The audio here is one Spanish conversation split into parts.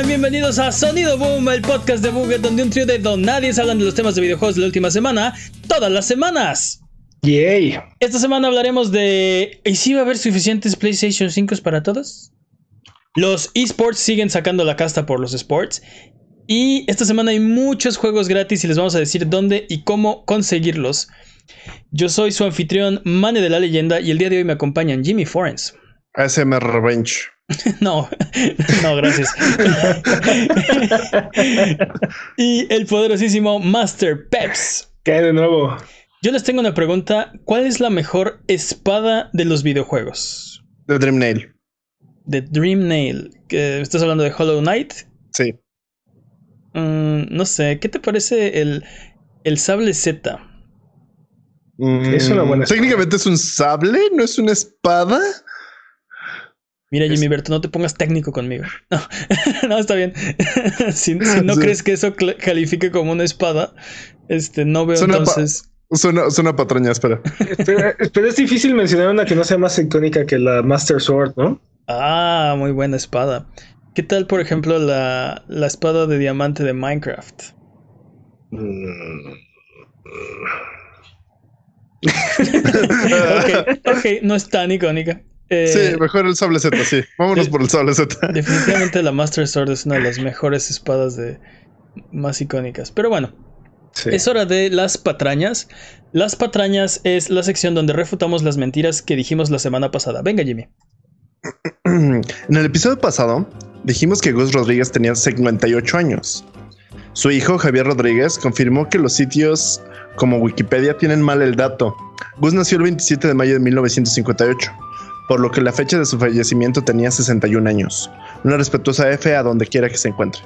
Sean bienvenidos a Sonido Boom, el podcast de Buget donde un trío de donadies hablan de los temas de videojuegos de la última semana, todas las semanas. Yay. Esta semana hablaremos de... ¿Y si va a haber suficientes PlayStation 5 para todos? Los esports siguen sacando la casta por los sports. Y esta semana hay muchos juegos gratis y les vamos a decir dónde y cómo conseguirlos. Yo soy su anfitrión, Mane de la Leyenda, y el día de hoy me acompañan Jimmy Forens. ASMR Revenge. no, no, gracias. y el poderosísimo Master Peps. ¿Qué hay de nuevo? Yo les tengo una pregunta. ¿Cuál es la mejor espada de los videojuegos? The Dream Nail. The Dream Nail. ¿Estás hablando de Hollow Knight? Sí. Mm, no sé, ¿qué te parece el, el sable Z? Mm, es una buena Técnicamente es un sable, no es una espada. Mira, Jimmy Berto, no te pongas técnico conmigo. No, no está bien. si, no crees que eso califique como una espada, este, no veo entonces. Es una, patraña, espera. Pero es difícil mencionar una que no sea más icónica que la Master Sword, ¿no? Ah, muy buena espada. ¿Qué tal, por ejemplo, la, la espada de diamante de Minecraft? Mm. ok, ok, no es tan icónica. Eh, sí, mejor el sable Z, sí. Vámonos por el sable Z. Definitivamente la Master Sword es una de las mejores espadas de más icónicas. Pero bueno, es hora de las patrañas. Las patrañas es la sección donde refutamos las mentiras que dijimos la semana pasada. Venga, Jimmy. En el episodio pasado dijimos que Gus Rodríguez tenía 58 años. Su hijo Javier Rodríguez confirmó que los sitios como Wikipedia tienen mal el dato. Gus nació el 27 de mayo de 1958, por lo que la fecha de su fallecimiento tenía 61 años. Una respetuosa F a donde quiera que se encuentre.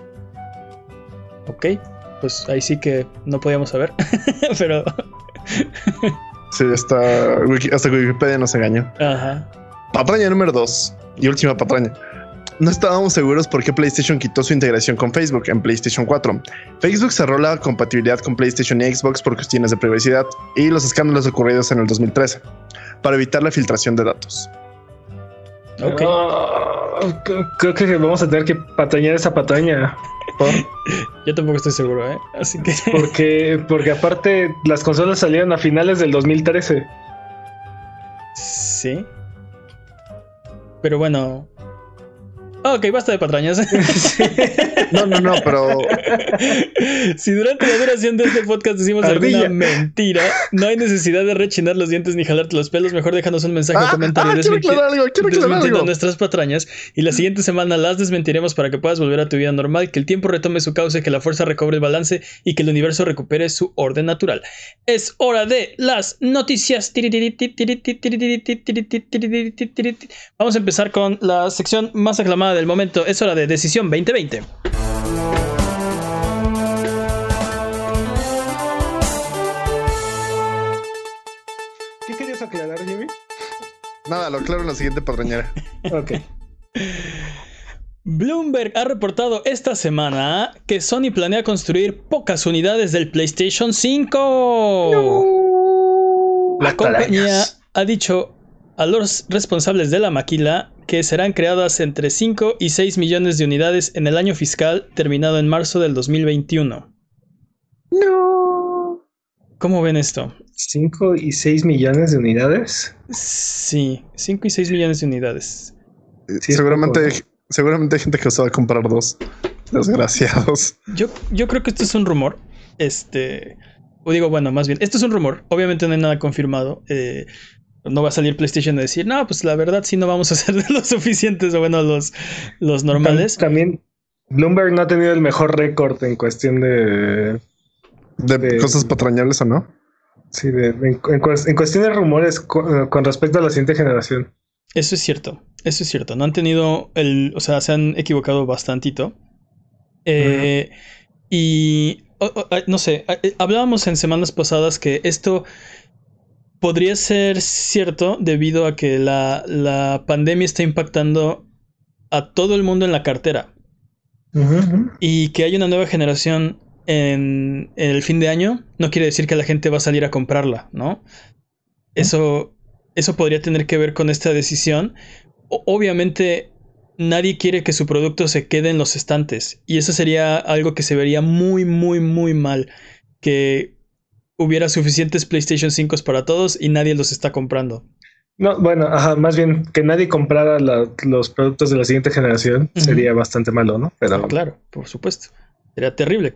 Ok, pues ahí sí que no podíamos saber, pero... sí, hasta, hasta Wikipedia nos engañó. Ajá. Patraña número 2 y última patraña. No estábamos seguros por qué PlayStation quitó su integración con Facebook en PlayStation 4. Facebook cerró la compatibilidad con PlayStation y Xbox por cuestiones de privacidad y los escándalos ocurridos en el 2013, para evitar la filtración de datos. Creo que vamos a tener que patrañar esa patraña. Yo tampoco estoy seguro, ¿eh? Así que. Porque, porque aparte las consolas salieron a finales del 2013. Sí. Pero bueno, Ok, basta de patrañas. No, no, no, pero. Si durante la duración de este podcast decimos alguna mentira, no hay necesidad de rechinar los dientes ni jalarte los pelos. Mejor déjanos un mensaje o ah, comentario ah, desmentiendo nuestras patrañas. Y la siguiente semana las desmentiremos para que puedas volver a tu vida normal, que el tiempo retome su cauce, que la fuerza recobre el balance y que el universo recupere su orden natural. Es hora de las noticias. Vamos a empezar con la sección más aclamada del momento. Es hora de Decisión 2020. ¿Qué querías aclarar, Jimmy? Nada, lo aclaro en la siguiente patrañera. ok. Bloomberg ha reportado esta semana que Sony planea construir pocas unidades del PlayStation 5. La compañía ha dicho a los responsables de la maquila que serán creadas entre 5 y 6 millones de unidades en el año fiscal terminado en marzo del 2021. No. ¿Cómo ven esto? ¿5 y 6 millones de unidades? Sí, 5 y 6 millones de unidades. seguramente, seguramente hay gente que os va a comprar dos. Desgraciados. Yo, yo creo que esto es un rumor. Este. O digo, bueno, más bien, esto es un rumor. Obviamente no hay nada confirmado. Eh, no va a salir PlayStation a decir, no, pues la verdad sí no vamos a hacer de los suficientes o bueno, los, los normales. También Bloomberg no ha tenido el mejor récord en cuestión de, de... cosas patrañables o no. Sí, de, en, cuestión de rumores con, respecto a la siguiente generación. Eso es cierto, eso es cierto. No han tenido el, o sea, se han equivocado bastantito. Eh, y, no sé, eh, hablábamos en semanas pasadas que esto podría ser cierto debido a que la, pandemia está impactando a todo el mundo en la cartera. Y que hay una nueva generación en, el fin de año, no quiere decir que la gente va a salir a comprarla, ¿no? Eso, eso podría tener que ver con esta decisión. obviamente, nadie quiere que su producto se quede en los estantes. Y eso sería algo que se vería muy, muy, muy mal. Que hubiera suficientes PlayStation 5 para todos y nadie los está comprando. No, bueno, ajá, más bien que nadie comprara los productos de la siguiente generación sería bastante malo, ¿no? Pero claro, por supuesto. Sería terrible.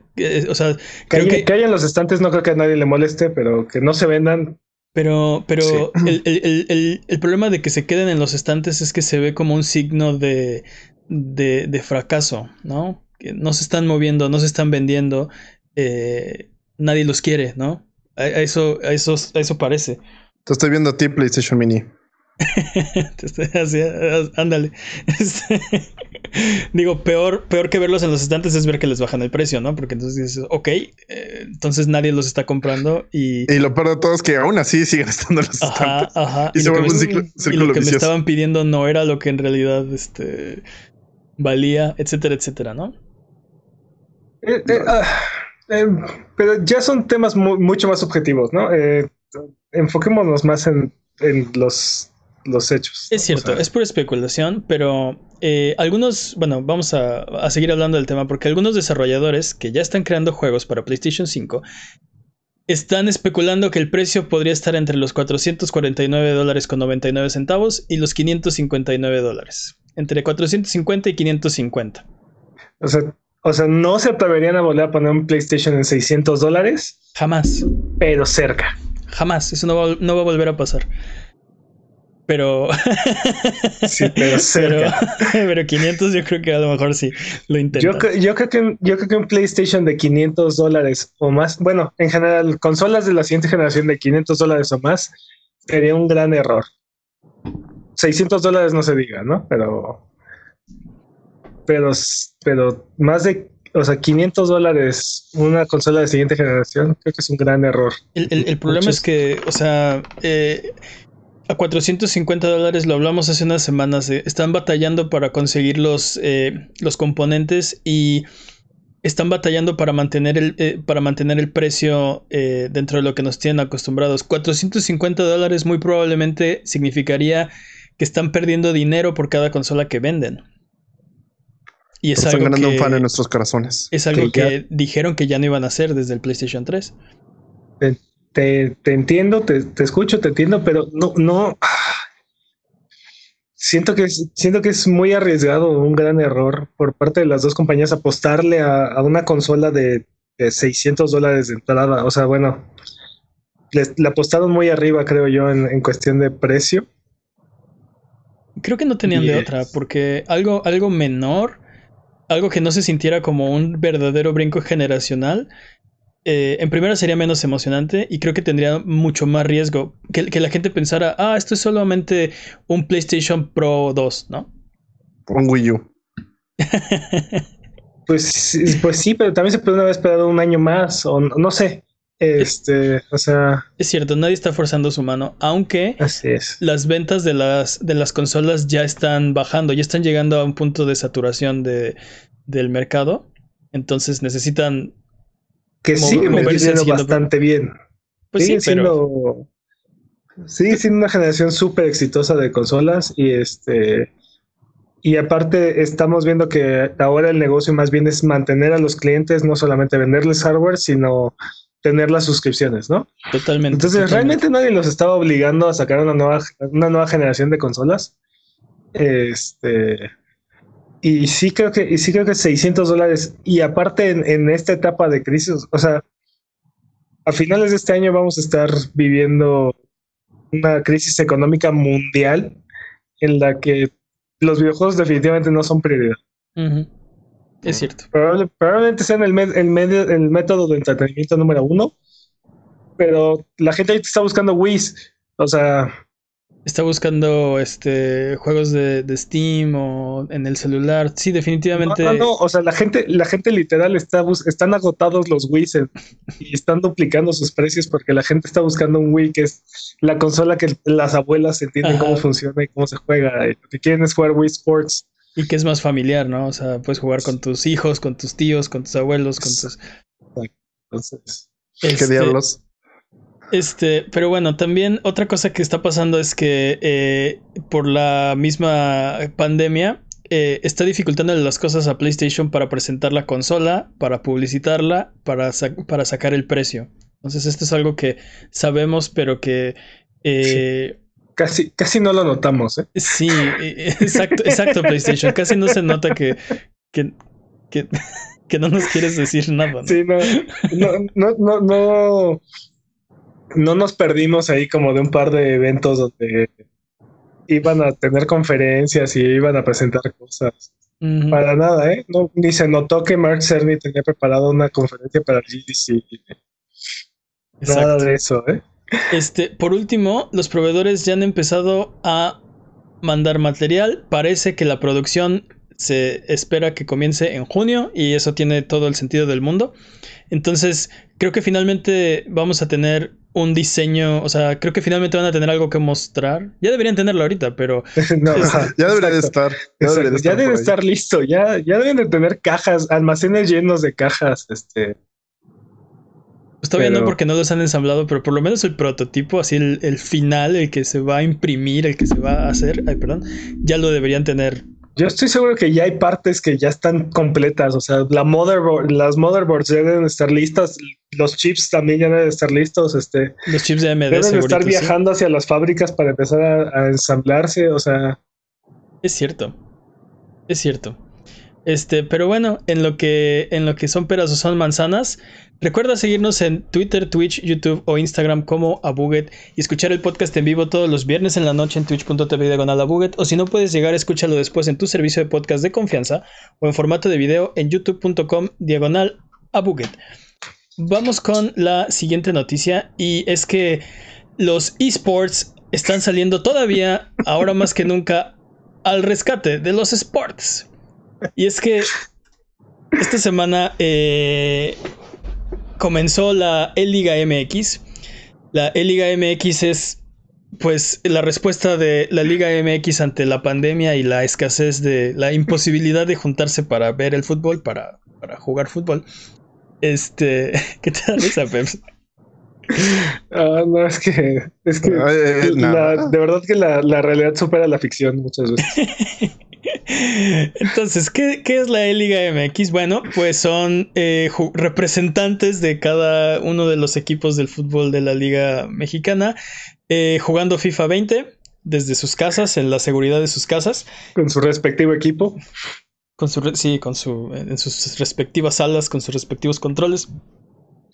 O sea, que, que... haya los estantes no creo que a nadie le moleste, pero que no se vendan. Pero, pero el, problema de que se queden en los estantes es que se ve como un signo de, de, fracaso, ¿no? Que no se están moviendo, no se están vendiendo, eh, nadie los quiere, ¿no? A, eso, a, eso, a eso parece. Te estoy viendo a ti, PlayStation Mini. Te estoy haciendo, ándale. Este, digo, peor, peor que verlos en los estantes es ver que les bajan el precio, ¿no? Porque entonces dices, ok, eh, entonces nadie los está comprando y... Y lo peor de todo es que aún así siguen estando en los estantes. Ajá. Y, se vuelve un ciclo, y lo que me estaban pidiendo no era lo que en realidad este, valía, etcétera, etcétera, ¿no? Eh, eh, ah, pero ya son temas mucho más objetivos, ¿no? enfoquémonos más en, los, los hechos. Es cierto, es por especulación, pero eh, algunos, bueno, vamos a, seguir hablando del tema porque algunos desarrolladores que ya están creando juegos para PlayStation 5 están especulando que el precio podría estar entre los 449 dólares con 99 centavos y los 559 dólares. Entre 450 y 550. O sea, o sea, no se atreverían a volver a poner un PlayStation en 600 dólares. Jamás. Pero cerca. Jamás, eso no va, no va a volver a pasar. Pero. sí, pero cerca. Pero, 500 yo creo que a lo mejor sí lo intento. Yo, yo, creo que, yo creo que un PlayStation de 500 dólares o más, bueno, en general, consolas de la siguiente generación de 500 dólares o más, sería un gran error. 600 dólares no se diga, ¿no? Pero. Pero, pero más de o sea, 500 dólares una consola de siguiente generación, creo que es un gran error. El, problema es que, o sea, eh, a 450 dólares lo hablamos hace unas semanas, eh, están batallando para conseguir los, eh, los componentes y están batallando para mantener el, para mantener el precio dentro de lo que nos tienen acostumbrados. 450 dólares muy probablemente significaría que están perdiendo dinero por cada consola que venden. Y es algo ganando un fan en nuestros corazones. Es algo que, dijeron que ya no iban a hacer desde el PlayStation 3. Te, entiendo, te, escucho, te entiendo, pero no, no. Siento que, es, siento que es muy arriesgado, un gran error por parte de las dos compañías apostarle a, una consola de, 600 dólares de entrada. O sea, bueno, le, apostaron muy arriba, creo yo, en, cuestión de precio. Creo que no tenían de otra, porque algo, algo menor algo que no se sintiera como un verdadero brinco generacional, eh, en primera sería menos emocionante y creo que tendría mucho más riesgo que, que, la gente pensara, ah, esto es solamente un PlayStation Pro 2, ¿no? Un Wii U. pues, pues sí, pero también se puede haber esperado un año más o no sé. Este, o sea. Es cierto, nadie está forzando su mano, aunque así es. las ventas de las, de las consolas ya están bajando, ya están llegando a un punto de saturación de, del mercado. Entonces necesitan. Que siguen vendiendo bastante bien. Pues sigue siendo. Sigue siendo una generación súper exitosa de consolas y este. Y aparte estamos viendo que ahora el negocio más bien es mantener a los clientes, no solamente venderles hardware, sino tener las suscripciones, ¿no? Totalmente. Entonces, realmente nadie los estaba obligando a sacar una nueva, una nueva generación de consolas. Este. Y sí creo que, y sí creo que 600 dólares. Y aparte, en, esta etapa de crisis, o sea, a finales de este año vamos a estar viviendo una crisis económica mundial en la que los videojuegos definitivamente no son prioridad. Es cierto. probablemente sean el, el, método de entretenimiento número uno, pero la gente ahorita está buscando Wii. O sea. Está buscando este juegos de, Steam o en el celular. Sí, definitivamente. No, no, O sea, la gente, la gente literal está están agotados los Wii y están duplicando sus precios porque la gente está buscando un Wii que es la consola que las abuelas entienden cómo funciona y cómo se juega. Y lo que quieren es jugar Wii Sports. Y que es más familiar, ¿no? O sea, puedes jugar con tus hijos, con tus tíos, con tus abuelos, con tus. Entonces, ¿qué este, diablos? Este, pero bueno, también otra cosa que está pasando es que eh, por la misma pandemia, eh, está dificultándole las cosas a PlayStation para presentar la consola, para publicitarla, para, para sacar el precio. Entonces esto es algo que sabemos, pero que... Eh, casi, casi no lo notamos, ¿eh? Sí, exacto, exacto, PlayStation. Casi no se nota que, que, que, no nos quieres decir nada. Sí, no, no, no, no, no nos perdimos ahí como de un par de eventos donde iban a tener conferencias y iban a presentar cosas. Para nada, ¿eh? No, ni se notó que Mark Cerny tenía preparado una conferencia para GDC. Nada de eso, ¿eh? Este, por último, los proveedores ya han empezado a mandar material. Parece que la producción se espera que comience en junio y eso tiene todo el sentido del mundo. Entonces, creo que finalmente vamos a tener un diseño, o sea, creo que finalmente van a tener algo que mostrar. Ya deberían tenerlo ahorita, pero ya debería de estar. Ya, debe estar listo, ya, ya deben de tener cajas, almacenes llenos de cajas, este. Pues todavía no porque no los han ensamblado, pero por lo menos el prototipo, así el, el, final, el que se va a imprimir, el que se va a hacer, ay, perdón, ya lo deberían tener yo estoy seguro que ya hay partes que ya están completas. O sea, la motherboard, las motherboards deben estar listas. Los chips también ya deben estar listos. Este, los chips de AMD deben estar viajando hacia las fábricas para empezar a, ensamblarse. O sea, es cierto. Es cierto. Este, pero bueno, en lo que, en lo que son peras o son manzanas, Recuerda seguirnos en Twitter, Twitch, YouTube o Instagram como Abuget y escuchar el podcast en vivo todos los viernes en la noche en twitch.tv diagonal Abuget o si no puedes llegar, escúchalo después en tu servicio de podcast de confianza o en formato de video en youtube.com diagonal Abuget. Vamos con la siguiente noticia y es que los esports están saliendo todavía, ahora más que nunca, al rescate de los sports. Y es que esta semana eh, comenzó la E-Liga MX. La E-Liga MX es pues la respuesta de la Liga MX ante la pandemia y la escasez de la imposibilidad de juntarse para ver el fútbol, para, para jugar fútbol. Este, ¿qué te da esa Peps? Ah, no, es que, es que eh, de verdad que la, la realidad supera la ficción muchas veces. Entonces, ¿qué, es la E-Liga MX? Bueno, pues son eh, representantes de cada uno de los equipos del fútbol de la Liga Mexicana eh, jugando FIFA 20 desde sus casas, en la seguridad de sus casas. Con su respectivo equipo. Con su, sí, con su, en sus respectivas salas, con sus respectivos controles.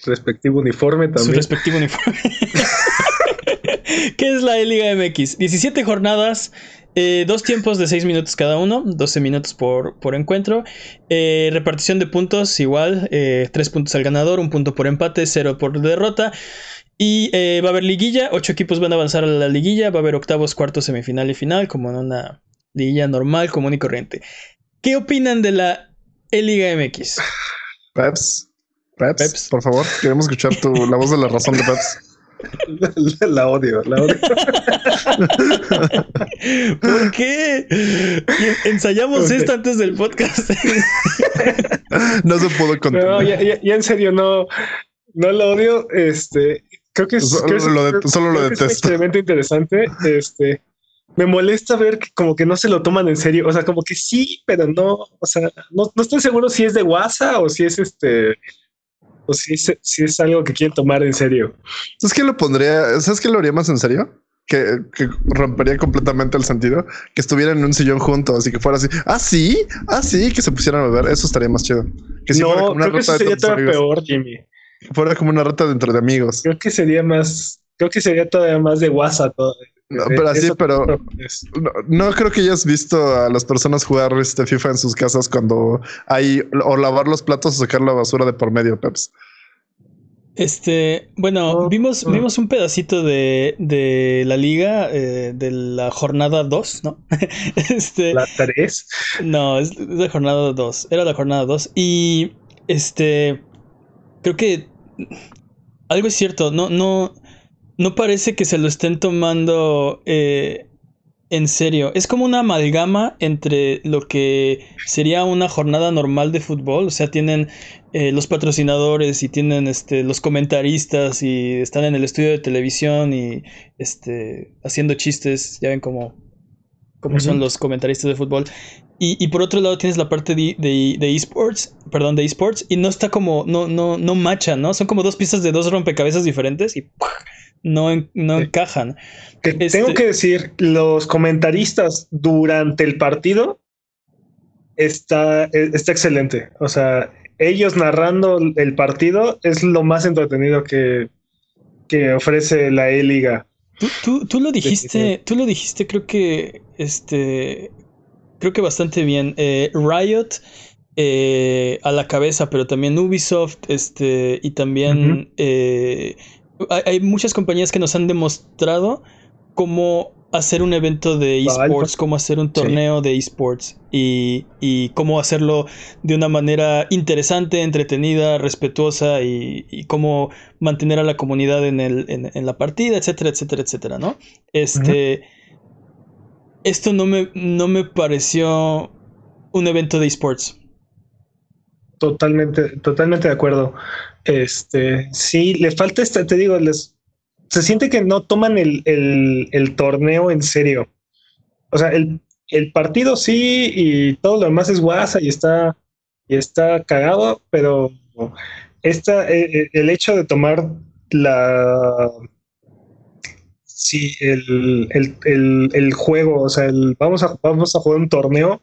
Respectivo uniforme también. Su respectivo uniforme. ¿Qué es la E-Liga MX? 17 jornadas, eh, dos tiempos de 6 minutos cada uno, 12 minutos por, por encuentro. Eh, repartición de puntos igual, 3 eh, puntos al ganador, un punto por empate, 0 por derrota. Y va a haber liguilla, 8 equipos van a avanzar a la liguilla, va a haber octavos, cuartos, semifinal y final, como en una liguilla normal, común y corriente. ¿Qué opinan de la E-Liga MX? Peps, Peps, por favor, queremos escuchar tu, la voz de la razón de Peps. La, odio, la odio. ¿Por qué? Ensayamos esto antes del podcast. no se pudo contar. No, ya, en serio, no, no lo odio. Este, creo que es, solo, lo, detesto. Es extremadamente interesante. Este, me molesta ver que como que no se lo toman en serio. O sea, como que sí, pero no, o sea, no, no estoy seguro si es de WhatsApp o si es este o si es, si es algo que quieren tomar en serio. ¿Sabes qué lo pondría? ¿Sabes qué lo haría más en serio? Que, rompería completamente el sentido que estuvieran en un sillón juntos y que fuera así. Ah, sí, ah, sí, que se pusieran a ver. Eso estaría más chido. Que no, fuera como una creo que sería todavía peor, Jimmy. Que fuera como una rata dentro de amigos. Creo que sería más, creo que sería todavía más de WhatsApp. No, pero así, pero no, creo que hayas visto a las personas jugar este FIFA en sus casas cuando hay o lavar los platos o sacar la basura de por medio, Peps. Este, bueno, vimos, vimos un pedacito de, de la liga eh, de la jornada 2, ¿no? este, ¿La 3? No, es la jornada 2. Era la jornada 2. Y este, creo que algo es cierto, no, no, no parece que se lo estén tomando eh, en serio. Es como una amalgama entre lo que sería una jornada normal de fútbol. O sea, tienen eh, los patrocinadores y tienen este, los comentaristas y están en el estudio de televisión y este, haciendo chistes. Ya ven como, como son los comentaristas de fútbol. Y, por otro lado tienes la parte de, de, esports, perdón, de esports, y no está como, no, no, no machan, ¿no? Son como dos piezas de dos rompecabezas diferentes y no, no encajan. tengo este que decir, los comentaristas durante el partido está, e, está excelente. O sea, ellos narrando el partido es lo más entretenido que, que ofrece la E-Liga. Tú, lo dijiste, tú lo dijiste, creo que este creo que bastante bien. Eh, Riot eh, a la cabeza, pero también Ubisoft, este, y también eh, hay, muchas compañías que nos han demostrado cómo hacer un evento de esports, cómo hacer un torneo de esports y, y, cómo hacerlo de una manera interesante, entretenida, respetuosa y, cómo mantener a la comunidad en, el, en, la partida, etcétera, etcétera, etcétera, ¿no? Este, Esto no me, no me pareció un evento de esports. Totalmente, totalmente de acuerdo. Este, sí, le falta esta, te digo, les, se siente que no toman el, torneo en serio. O sea, el, partido sí y todo lo demás es guasa y está, y está cagado, pero esta, eh, eh, el hecho de tomar la sí, el, juego, o sea, el, vamos, a, vamos a jugar un torneo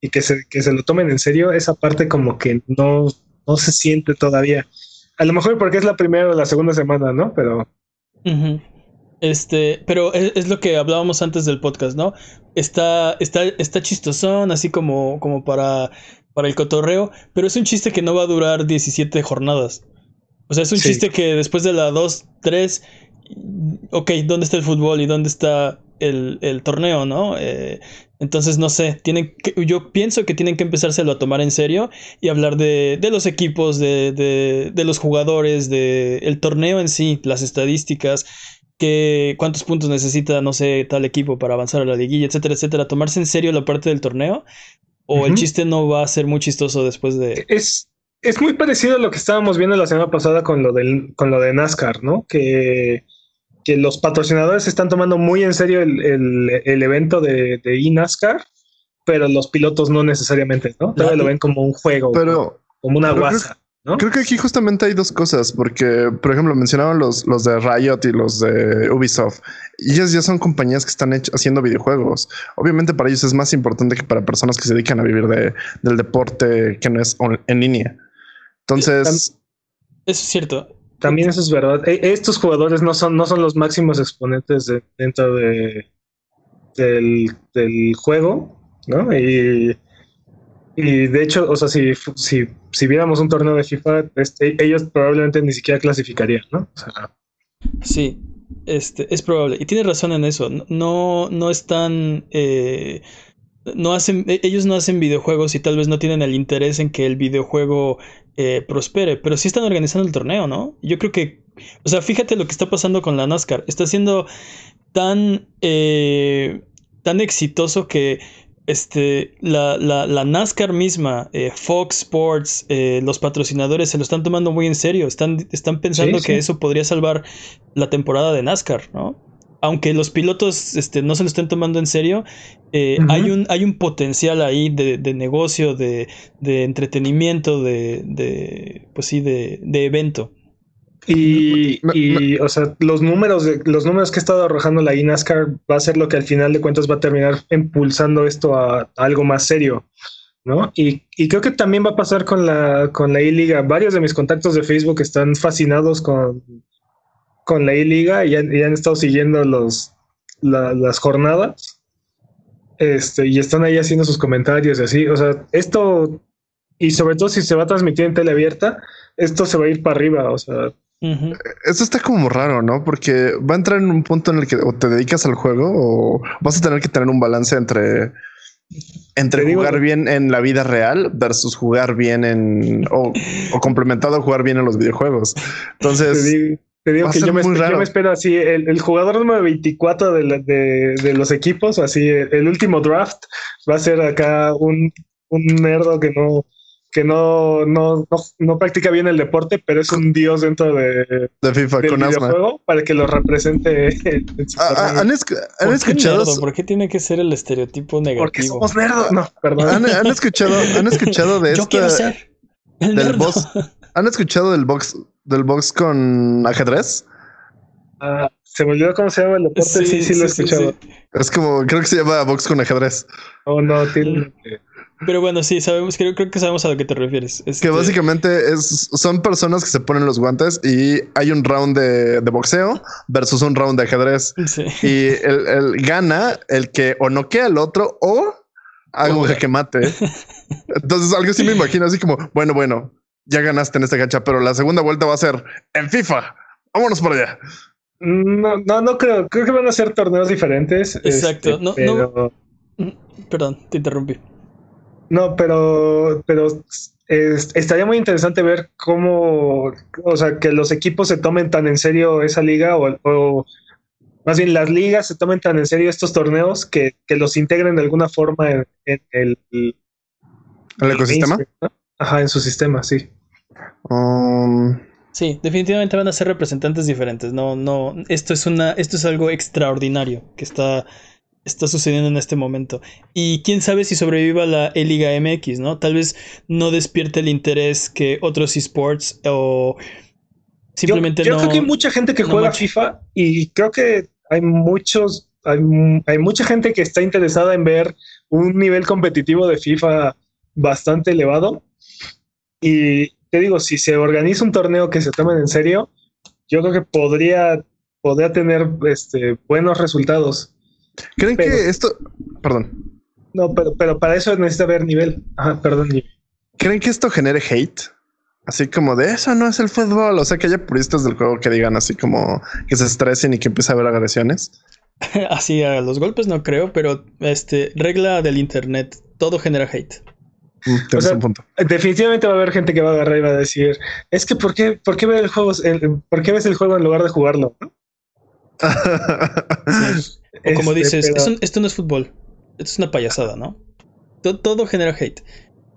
y que se, que se lo tomen en serio, esa parte como que no, no se siente todavía. A lo mejor porque es la primera o la segunda semana, ¿no? Pero este, pero es, lo que hablábamos antes del podcast, ¿no? Está, está, está chistosón, así como, como para, para el cotorreo, pero es un chiste que no va a durar 17 jornadas. O sea, es un chiste que después de la 2, 3, ok, ¿dónde está el fútbol y dónde está el, el torneo, no? Eh, entonces, no sé, tienen que, yo pienso que tienen que empezárselo a tomar en serio y hablar de, de los equipos, de, de, de, los jugadores, de el torneo en sí, las estadísticas, que, cuántos puntos necesita, no sé, tal equipo para avanzar a la liguilla, etcétera, etcétera. Tomarse en serio la parte del torneo o el chiste no va a ser muy chistoso después de... Es, es muy parecido a lo que estábamos viendo la semana pasada con lo, del, con lo de NASCAR, ¿no? Que que los patrocinadores están tomando muy en serio el, evento de, de eNASCAR, pero los pilotos no necesariamente, ¿no? Todavía lo ven como un juego, pero, como una guasa. ¿no? Creo que aquí justamente hay dos cosas, porque, por ejemplo, mencionaban los, los de Riot y los de Ubisoft. Y ellas ya son compañías que están haciendo videojuegos. Obviamente para ellos es más importante que para personas que se dedican a vivir de, del deporte que no es en línea. Entonces... Eso es cierto. También eso es verdad. E, estos jugadores no son, no son los máximos exponentes dentro de, del, juego, ¿no? Y, de hecho, o sea, si, si, si viéramos un torneo de FIFA, este, ellos probablemente ni siquiera clasificarían, ¿no? sí, este, es probable. Y tiene razón en eso. No, no están. Eh, no hacen, e, ellos no hacen videojuegos y tal vez no tienen el interés en que el videojuego eh, prospere, pero sí están organizando el torneo, ¿no? Yo creo que, o sea, fíjate lo que está pasando con la NASCAR. Está siendo tan, eh, tan exitoso que este, la, la, NASCAR misma, eh, Fox Sports, los patrocinadores se lo están tomando muy en serio. Están, están pensando que eso podría salvar la temporada de NASCAR, ¿no? Aunque los pilotos este, no se lo estén tomando en serio, eh, hay, un, hay un potencial ahí de, negocio, de, entretenimiento, de, pues sí, de, evento. Y, o sea, los números, de, los números que ha estado arrojando la INASCAR va a ser lo que al final de cuentas va a terminar impulsando esto a, algo más serio. ¿no? Y, creo que también va a pasar con la, con la I-Liga. Varios de mis contactos de Facebook están fascinados con, con la I-Liga y, han estado siguiendo los, las jornadas. Este, y están ahí haciendo sus comentarios y así. O sea, esto, y sobre todo si se va a transmitir en tele abierta, esto se va a ir para arriba. O sea, Eso está como raro, ¿no? Porque va a entrar en un punto en el que o te dedicas al juego o vas a tener que tener un balance entre entre jugar bien en la vida real versus jugar bien en o, o complementado a jugar bien en los videojuegos. Entonces, te digo que yo me, yo me, espero así, el, jugador número 24 de, de, los equipos, así, el, último draft va a ser acá un, un nerdo que no, que no, no, no, no practica bien el deporte, pero es un dios dentro de, De FIFA del con asma. videojuego para que lo represente. en su Ah, ah. ¿Han, esc- han ¿Por qué escuchado? nerdo? ¿Por qué tiene que ser el estereotipo negativo? Porque somos nerdos. No, perdón. ¿Han, han escuchado? ¿Han escuchado de Yo quiero ser el Del nerdo. box. ¿Han escuchado del box del box con ajedrez? Ah, se me olvidó cómo se llama el deporte. Sí, sí, lo he escuchado. sí. Es como, creo que se llama box con ajedrez. Oh, no, tiene. Pero bueno, sí, sabemos, creo, creo que sabemos a lo que te refieres. Que Este, básicamente es, son personas que se ponen los guantes y hay un round de, de boxeo versus un round de ajedrez. sí. Y el, el gana el que o noquea al otro o haga un jaque mate. Entonces, algo así me imagino, así como, bueno, bueno, ya ganaste en esta cancha, pero la segunda vuelta va a ser en FIFA. Vámonos por allá. No, no, no creo. Creo que van a ser torneos diferentes. Exacto. este, No, no. pero, Perdón, te interrumpí. No, pero, pero es- estaría muy interesante ver cómo, o sea, que los equipos se tomen tan en serio esa liga o, o más bien las ligas se tomen tan en serio estos torneos que, que los integren de alguna forma en, en el, ¿El ecosistema? mainstream, ¿no? Ajá, en su sistema, sí. Um, Sí, definitivamente van a ser representantes diferentes. No, no, esto es una, esto es algo extraordinario que está, está sucediendo en este momento. Y quién sabe si sobreviva la E-Liga MX, ¿no? Tal vez no despierte el interés que otros esports o simplemente yo, yo no. creo que hay mucha gente que no juega mucho. FIFA y creo que hay muchos, hay, hay mucha gente que está interesada en ver un nivel competitivo de FIFA bastante elevado. Y te digo, si se organiza un torneo que se tomen en serio, yo creo que podría, podría tener este, buenos resultados. ¿Creen Pero- que esto, perdón, No, pero, pero para eso necesita ver nivel. Ajá, perdón. nivel. creen que esto genere hate? Así como de eso no es el fútbol. O sea, que haya puristas del juego que digan así como que se estresen y que empiece a haber agresiones. Así a los golpes no creo, pero este regla del internet, todo genera hate. Mm, Tienes sea, un punto. Definitivamente va a haber gente que va a agarrar y va a decir, es que ¿por qué, por qué ver el juego, el- por qué ves el juego en lugar de jugarlo? ¿no? O como Este, dices, pero- "Es un- esto no es fútbol. Esto es una payasada, ¿no? To- Todo, genera hate.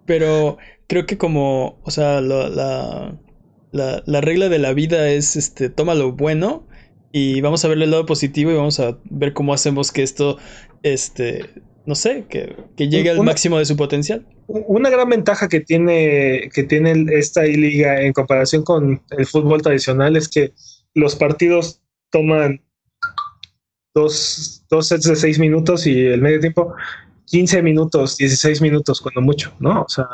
Pero creo que como, o sea, la, la, la regla de la vida es, este, toma lo bueno y vamos a verle el lado positivo y vamos a ver cómo hacemos que esto, este, no sé, que, que llegue al Una- máximo de su potencial. Una gran ventaja que tiene, que tiene esta liga en comparación con el fútbol tradicional es que los partidos toman dos, dos sets de seis minutos y el medio tiempo 15 minutos, 16 minutos, cuando mucho, ¿no? O sea,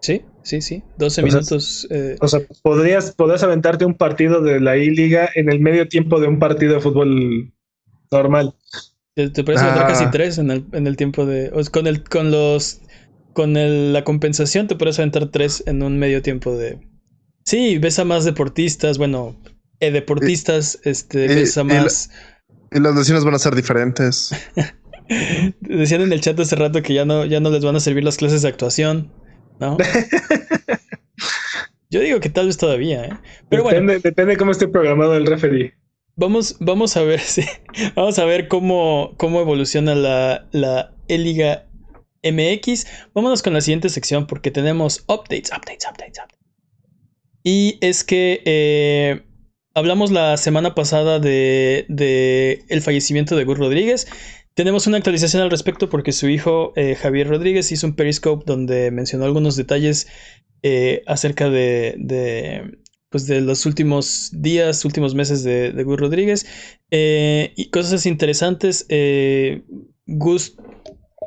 Sí, sí, sí. 12 O sea, minutos. eh, o sea podrías, podrías aventarte un partido de la I-Liga en el medio tiempo de un partido de fútbol normal. Te, te puedes aventar Ah. casi tres en el, en el tiempo de. con el, con los. Con el- la compensación te puedes aventar tres en un medio tiempo de. Sí, ves a más deportistas, bueno, eh, deportistas, este, ves a y la- más. Y las lesiones van a ser diferentes. Decían en el chat hace rato que ya no, ya no les van a servir las clases de actuación, ¿no? Yo digo que tal vez todavía, ¿eh? Pero bueno. depende, depende cómo esté programado el referee. Vamos, vamos a ver si. Vamos a ver cómo, cómo evoluciona la, la E-Liga MX. Vámonos con la siguiente sección porque tenemos updates, updates, updates, updates. Y es que eh, hablamos la semana pasada de, de el fallecimiento de Gus Rodríguez. Tenemos una actualización al respecto porque su hijo eh, Javier Rodríguez hizo un periscope donde mencionó algunos detalles eh, acerca de, de, pues de los últimos días, últimos meses de, de Gus Rodríguez. Eh, y cosas interesantes. eh, Gus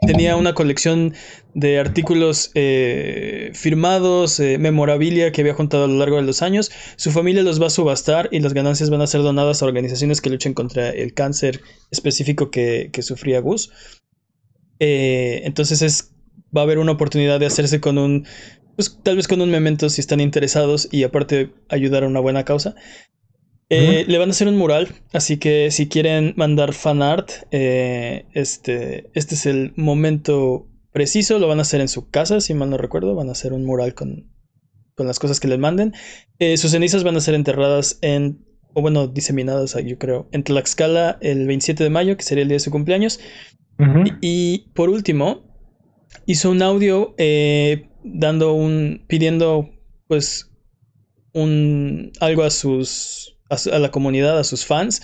tenía una colección de artículos eh, firmados, memorabilia que había juntado a lo largo de los años. Su familia los va a subastar y las ganancias van a ser donadas a organizaciones que luchen contra el cáncer específico que, que sufría Gus. Entonces es, va a haber una oportunidad de hacerse con un, pues tal vez con un memento si están interesados y aparte ayudar a una buena causa. Eh, Le van a hacer un mural, así que si quieren mandar fan art, eh, este, este es el momento preciso. Lo van a hacer en su casa, si mal no recuerdo. Van a hacer un mural con, con las cosas que les manden. Eh, sus cenizas van a ser enterradas en, o bueno, diseminadas, yo creo, en Tlaxcala el 27 de mayo, que sería el día de su cumpleaños. Y por último, hizo un audio eh, dando un. pidiendo pues un algo a sus. a, la comunidad, a sus fans.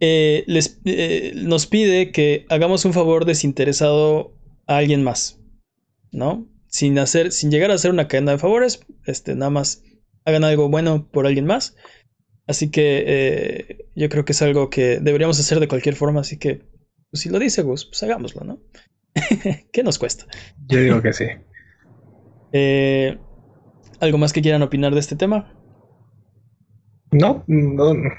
Eh, les, eh, nos pide que hagamos un favor desinteresado a alguien más. ¿No? Sin hacer. Sin llegar a hacer una cadena de favores. Este, nada más hagan algo bueno por alguien más. Así que eh, yo creo que es algo que deberíamos hacer de cualquier forma, así que pues, si lo dice Gus, pues hagámoslo, ¿no? ¿Qué nos cuesta? Yo digo que sí. Eh, ¿Algo más que quieran opinar de este tema? No, no, no.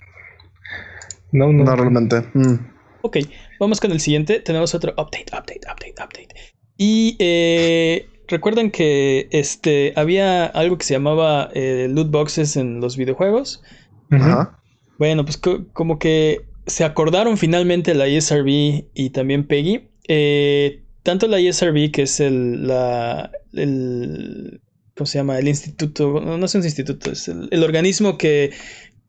No, no. realmente. Mm. Ok, vamos con el siguiente. Tenemos otro update, update, update, update. Y eh, recuerden que este, había algo que se llamaba loot boxes en los videojuegos. Bueno, pues como que se acordaron finalmente la ESRB y también Peggy. Eh, tanto la ESRB, que es el, la, el, ¿cómo se llama? El instituto, no, es un instituto, es el, organismo que,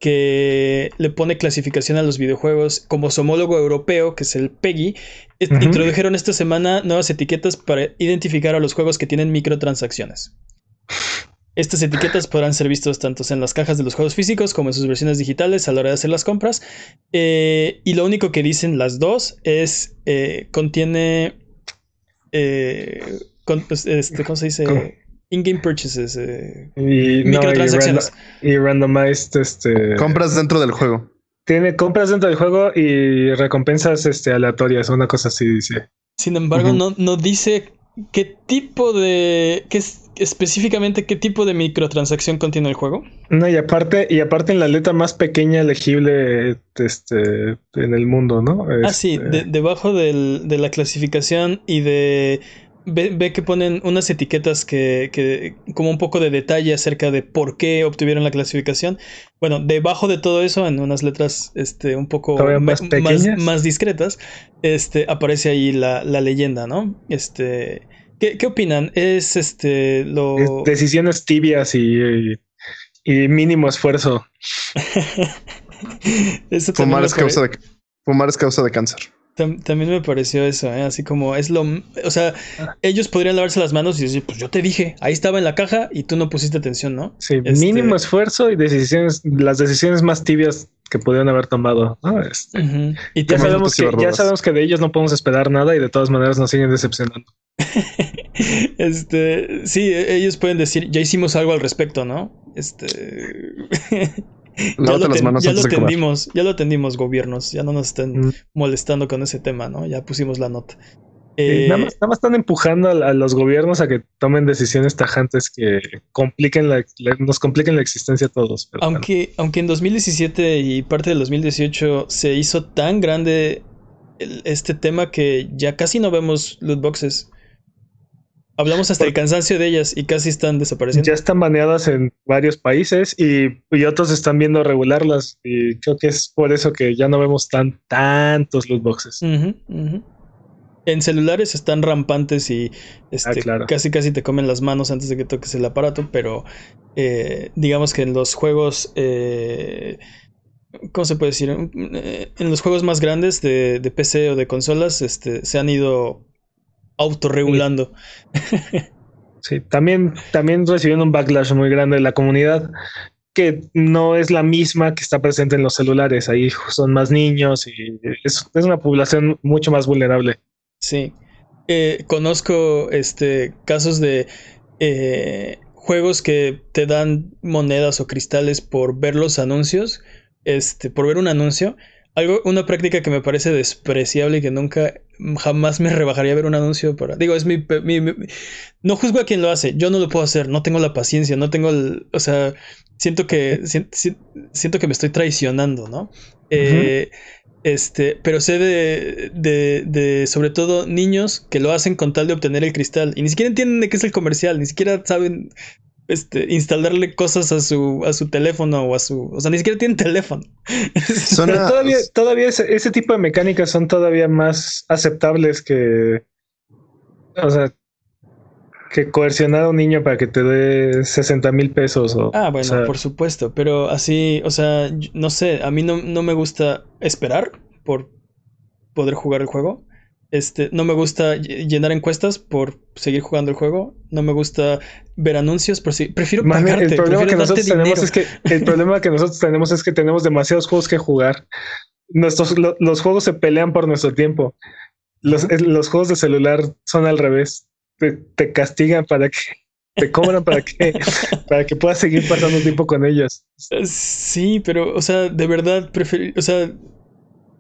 que le pone clasificación a los videojuegos como su homólogo europeo, que es el PEGI, introdujeron esta semana nuevas etiquetas para identificar a los juegos que tienen microtransacciones. Estas etiquetas podrán ser vistas tanto en las cajas de los juegos físicos como en sus versiones digitales a la hora de hacer las compras. Eh, y lo único que dicen las dos es eh, contiene eh, pues, este, ¿cómo se dice? In-game purchases. y, microtransacciones. y, randomized este, compras dentro del juego. Tiene compras dentro del juego y recompensas este, aleatorias, una cosa así dice. Sin embargo, no, no dice qué tipo de. Qué es, específicamente qué tipo de microtransacción contiene el juego. No, y aparte, y aparte en la letra más pequeña elegible este, en el mundo, ¿no? ah, sí, este, debajo de la clasificación y de. Ve, que ponen unas etiquetas que, que, como un poco de detalle acerca de por qué obtuvieron la clasificación. Bueno, debajo de todo eso, en unas letras este, un poco más, más, discretas, este, aparece ahí la, la leyenda, ¿no? Este ¿Qué, opinan? ¿Es este lo. decisiones tibias y, y, mínimo esfuerzo. fumar, es causa de, fumar es causa de cáncer. También me pareció eso, ¿eh? así como es lo. O sea, ellos podrían lavarse las manos y decir, pues yo te dije, ahí estaba en la caja y tú no pusiste atención, ¿no? Sí, este mínimo esfuerzo y decisiones, las decisiones más tibias que pudieron haber tomado. Este, y ya, sabemos que, ya sabemos que de ellos no podemos esperar nada y de todas maneras nos siguen decepcionando. este, sí, ellos pueden decir, ya hicimos algo al respecto, ¿no? Este. ya, lo, las manos ya lo atendimos, ya lo gobiernos, ya no nos estén mm. molestando con ese tema, ¿no? Ya pusimos la nota. Eh, nada, más, están empujando a, los gobiernos a que tomen decisiones tajantes que compliquen la, nos compliquen la existencia a todos. aunque, aunque en 2017 y parte del 2018 se hizo tan grande este tema que ya casi no vemos loot boxes. Hablamos hasta el cansancio de ellas y casi están desapareciendo. Ya están baneadas en varios países y, otros están viendo regularlas. Y creo que es por eso que ya no vemos tan tantos loot boxes. En celulares están rampantes y este, ah, casi casi te comen las manos antes de que toques el aparato, pero eh, digamos que en los juegos, eh, ¿cómo se puede decir? Eh, en los juegos más grandes de, de PC o de consolas, este, se han ido autorregulando. Sí, también, también recibiendo un backlash muy grande de la comunidad que no es la misma que está presente en los celulares. Ahí son más niños y es, una población mucho más vulnerable. Sí. Eh, conozco este casos de eh, juegos que te dan monedas o cristales por ver los anuncios. Este, por ver un anuncio. Algo, una práctica que me parece despreciable y que nunca jamás me rebajaría a ver un anuncio para. Digo, es mi, No juzgo a quien lo hace. Yo no lo puedo hacer. No tengo la paciencia. No tengo el. O sea, siento que. siento que me estoy traicionando, ¿no? Eh, este. Pero sé de, de, de. Sobre todo niños que lo hacen con tal de obtener el cristal. Y ni siquiera entienden de qué es el comercial. Ni siquiera saben este, instalarle cosas a su, a su teléfono o a su. O sea, ni siquiera tienen teléfono. todavía, todavía ese, tipo de mecánicas son todavía más aceptables que. O sea, que coercionar a un niño para que te dé 60 mil pesos. O, ah, bueno, por supuesto. Pero así, o sea, no sé, a mí no, no me gusta esperar por poder jugar el juego. Este, no me gusta ll- llenar encuestas por seguir jugando el juego. No me gusta ver anuncios por si. Prefiero Mane, pagarte. el problema que tenemos dinero. es que el problema que nosotros tenemos es que tenemos demasiados juegos que jugar. Nuestros lo- los juegos se pelean por nuestro tiempo. Los, los juegos de celular son al revés. Te, te castigan para que te cobran para que para que puedas seguir pasando tiempo con ellos. Sí, pero, o sea, de verdad, prefiero. O sea,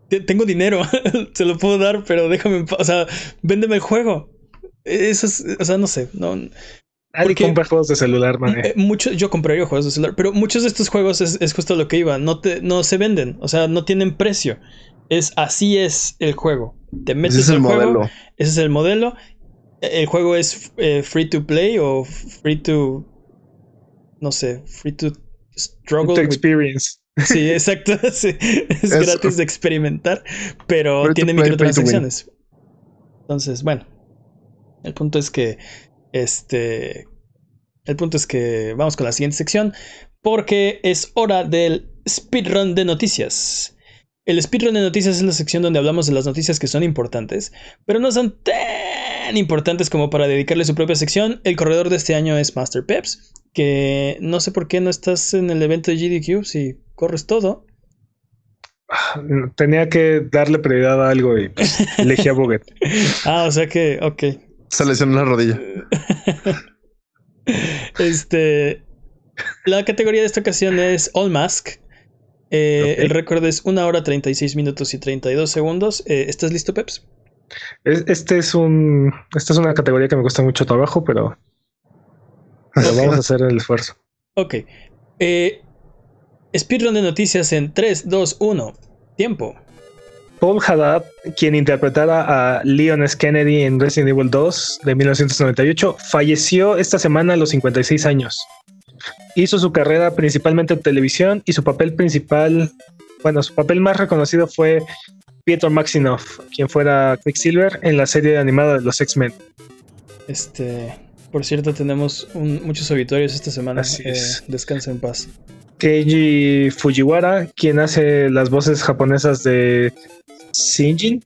tengo dinero. Se lo puedo dar, pero déjame. en paz, O sea, véndeme el juego. Eso es. O sea, no sé. No, Nadie Porque- compra juegos de celular, man. Eh, mucho- yo compraría juegos de celular, pero muchos de estos juegos es, es justo lo que iba. No, te, no se venden, o sea, no tienen precio. Es así es el juego. Te metes Ese es el juego, modelo. ese es el modelo. Eh, El juego es eh, free to play o free to. No sé, free to struggle. To with- experience. Sí, exacto. sí. Es, Es- gratis de experimentar, pero Free tiene play, microtransacciones. Entonces, bueno. El punto es que. Este. El punto es que vamos con la siguiente sección. Porque es hora del speedrun de noticias. El speedrun de noticias es la sección donde hablamos de las noticias que son importantes, pero no son tan importantes como para dedicarle su propia sección. El corredor de este año es Master Peps, que no sé por qué no estás en el evento de GDQ si corres todo. Tenía que darle prioridad a algo y pues, elegí a Buget. Ah, o sea que, ok. Se lesionó la rodilla. Este. La categoría de esta ocasión es All Mask. Eh. El récord es 1 hora 36 minutos y 32 segundos. Eh, ¿Estás listo, Peps? Es- Este es un, esta es una categoría que me cuesta mucho trabajo, pero, pero vamos a hacer el esfuerzo. Ok. Eh, speedrun de noticias en 3, 2, 1. Tiempo. Paul Haddad, quien interpretara a Leon S. Kennedy en Resident Evil 2 de 1998, falleció esta semana a los 56 años. Hizo su carrera principalmente en televisión y su papel principal, bueno, su papel más reconocido fue Pietro Maximoff, quien fuera Quicksilver en la serie animada de los X-Men. Este. Por cierto, tenemos un- muchos obituarios esta semana. Así Eh, es. descansa en paz. Keiji Fujiwara, quien hace las voces japonesas de Shinjin,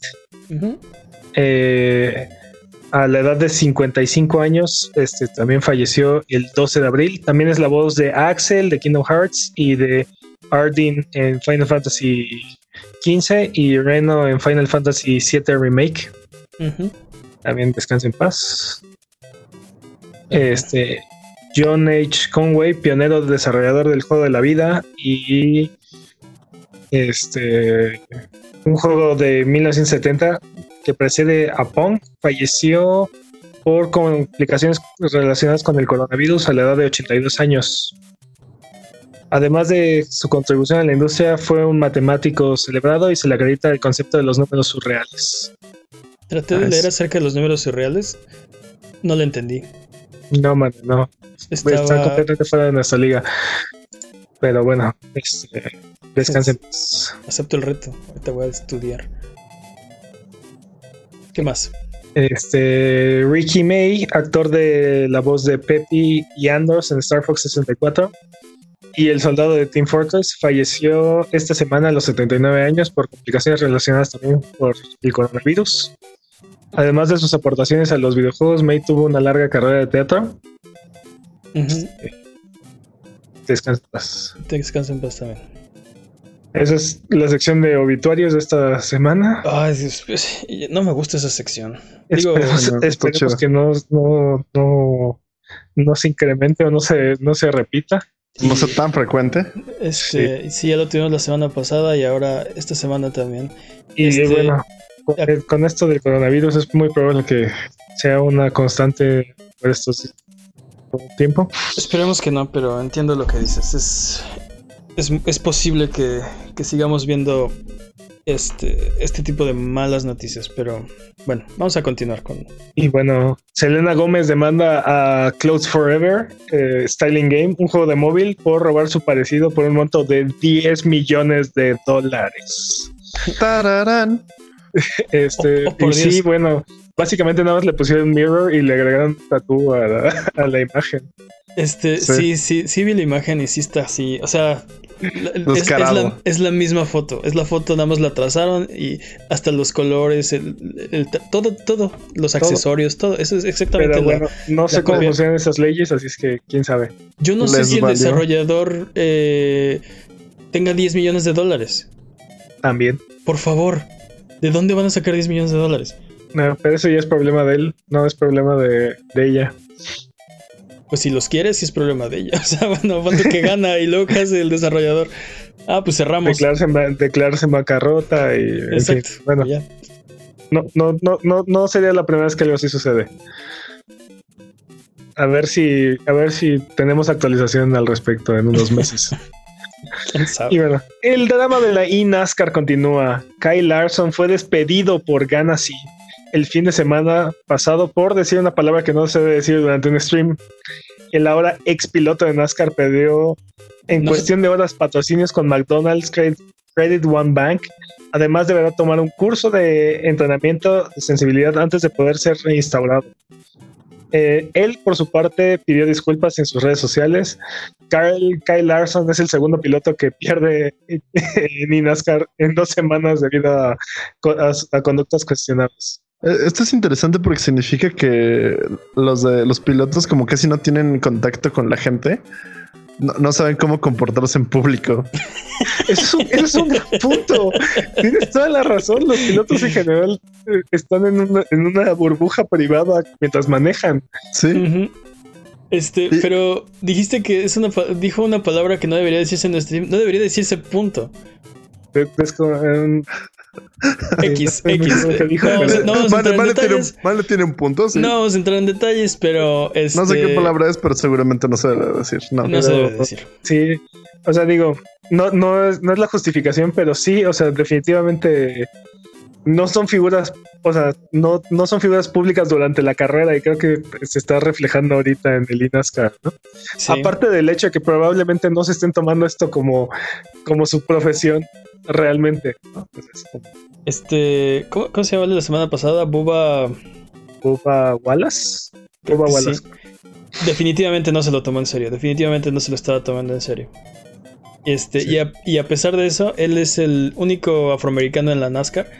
eh, a la edad de 55 años, este también falleció el 12 de abril. También es la voz de Axel de Kingdom Hearts y de Ardyn en Final Fantasy XV y Reno en Final Fantasy VII Remake. También descansa en paz. Este John H. Conway, pionero desarrollador del juego de la vida y este un juego de 1970 que precede a Pong, falleció por complicaciones relacionadas con el coronavirus a la edad de 82 años. Además de su contribución a la industria, fue un matemático celebrado y se le acredita el concepto de los números surreales. Traté Ah, de es- leer acerca de los números surreales. No lo entendí. No, man, no. Está Estaba. completamente fuera de nuestra liga. Pero bueno, este, descansen. Acepto el reto. Ahorita voy a estudiar. ¿Qué más? Este, Ricky May, actor de la voz de Peppy y Andros en Star Fox 64, y el soldado de Team Fortress, falleció esta semana a los 79 años por complicaciones relacionadas también por el coronavirus. Además de sus aportaciones a los videojuegos, May tuvo una larga carrera de teatro. Ujú. Descansa en paz. Te descansa en paz también. Esa es la sección de obituarios de esta semana. Ay, Dios, pues, no me gusta esa sección. Digo, Esperemos, no, que no, no, no, no se incremente o no se, no se repita. No sea tan frecuente. Este, sí. ya lo tuvimos la semana pasada y ahora esta semana también. Y Este, bueno, con, ac- con esto del coronavirus es muy probable que sea una constante por estos tiempo. Esperemos que no, pero entiendo lo que dices. Es, es, es posible que, que sigamos viendo este, este tipo de malas noticias, pero bueno, vamos a continuar con... Y bueno, Selena Gómez demanda a Clothes Forever, eh, Styling Game, un juego de móvil, por robar su parecido por un monto de 10 millones de dólares. Tararán. Este, Oh, oh, y sí, bueno, básicamente nada más le pusieron mirror y le agregaron tatú a la, a la imagen. Este, Sí. sí, sí, sí vi la imagen y sí está así. O sea, es, es, la, es, la, misma foto. Es la foto, nada más la trazaron y hasta los colores, el, el, todo, todo, los todo. accesorios, todo. Eso es exactamente Pero bueno, la, no sé cómo funcionan esas leyes, así es que quién sabe. Yo no sé si el valió? desarrollador eh, tenga 10 millones de dólares. También. Por favor, ¿de dónde van a sacar 10 millones de dólares? No, pero eso ya es problema de él, no es problema de, de ella. Pues si los quieres, sí es problema de ella. O sea, bueno, cuánto que gana y luego qué hace el desarrollador. Ah, pues cerramos. Declararse, declararse en bancarrota y. Exacto. En fin, bueno. Ya. No, no, no, no, no sería la primera vez que algo así sucede. A ver si, a ver si tenemos actualización al respecto en unos meses. y bueno, el drama de la eNASCAR continúa. Kyle Larson fue despedido por Ganassi el fin de semana pasado por decir una palabra que no se debe decir durante un stream. El ahora ex piloto de NASCAR perdió en no cuestión sé. de horas patrocinios con McDonald's, Credit, Credit One Bank. Además deberá tomar un curso de entrenamiento de sensibilidad antes de poder ser reinstaurado. Eh, él, por su parte, pidió disculpas en sus redes sociales. Kyle, Larson es el segundo piloto que pierde en NASCAR en dos semanas debido a, a, conductas cuestionables. Esto es interesante porque significa que los de los pilotos como casi no tienen contacto con la gente. No, no saben cómo comportarse en público. Eso es, un, eso es un punto. Tienes toda la razón. Los pilotos en general eh, están en una, en una burbuja privada mientras manejan. Sí. Uh -huh. Este, sí. pero dijiste que es una dijo una palabra que no debería decirse en el stream. No debería decirse punto. Es como, um, X, X. Vale, vale, tiene un, vale, tiene un, punto. Sí. No vamos a entrar en detalles, pero. Este... No sé qué palabra es, pero seguramente no se debe decir. No, no pero, se debe decir. Sí. O sea, digo, no, no, es, no es la justificación, pero sí, o sea, definitivamente no son figuras, o sea, no, no son figuras públicas durante la carrera y creo que se está reflejando ahorita en el INASCAR, ¿no? Sí. Aparte del hecho de que probablemente no se estén tomando esto como, como su profesión realmente. ¿no? Entonces, este, ¿cómo, ¿cómo, se llama la semana pasada? Buba. Buba Wallace. Buba Wallace. Sí. Definitivamente no se lo tomó en serio. Definitivamente no se lo estaba tomando en serio. Este, sí. y, a, y, a, pesar de eso, él es el único afroamericano en la NASCAR.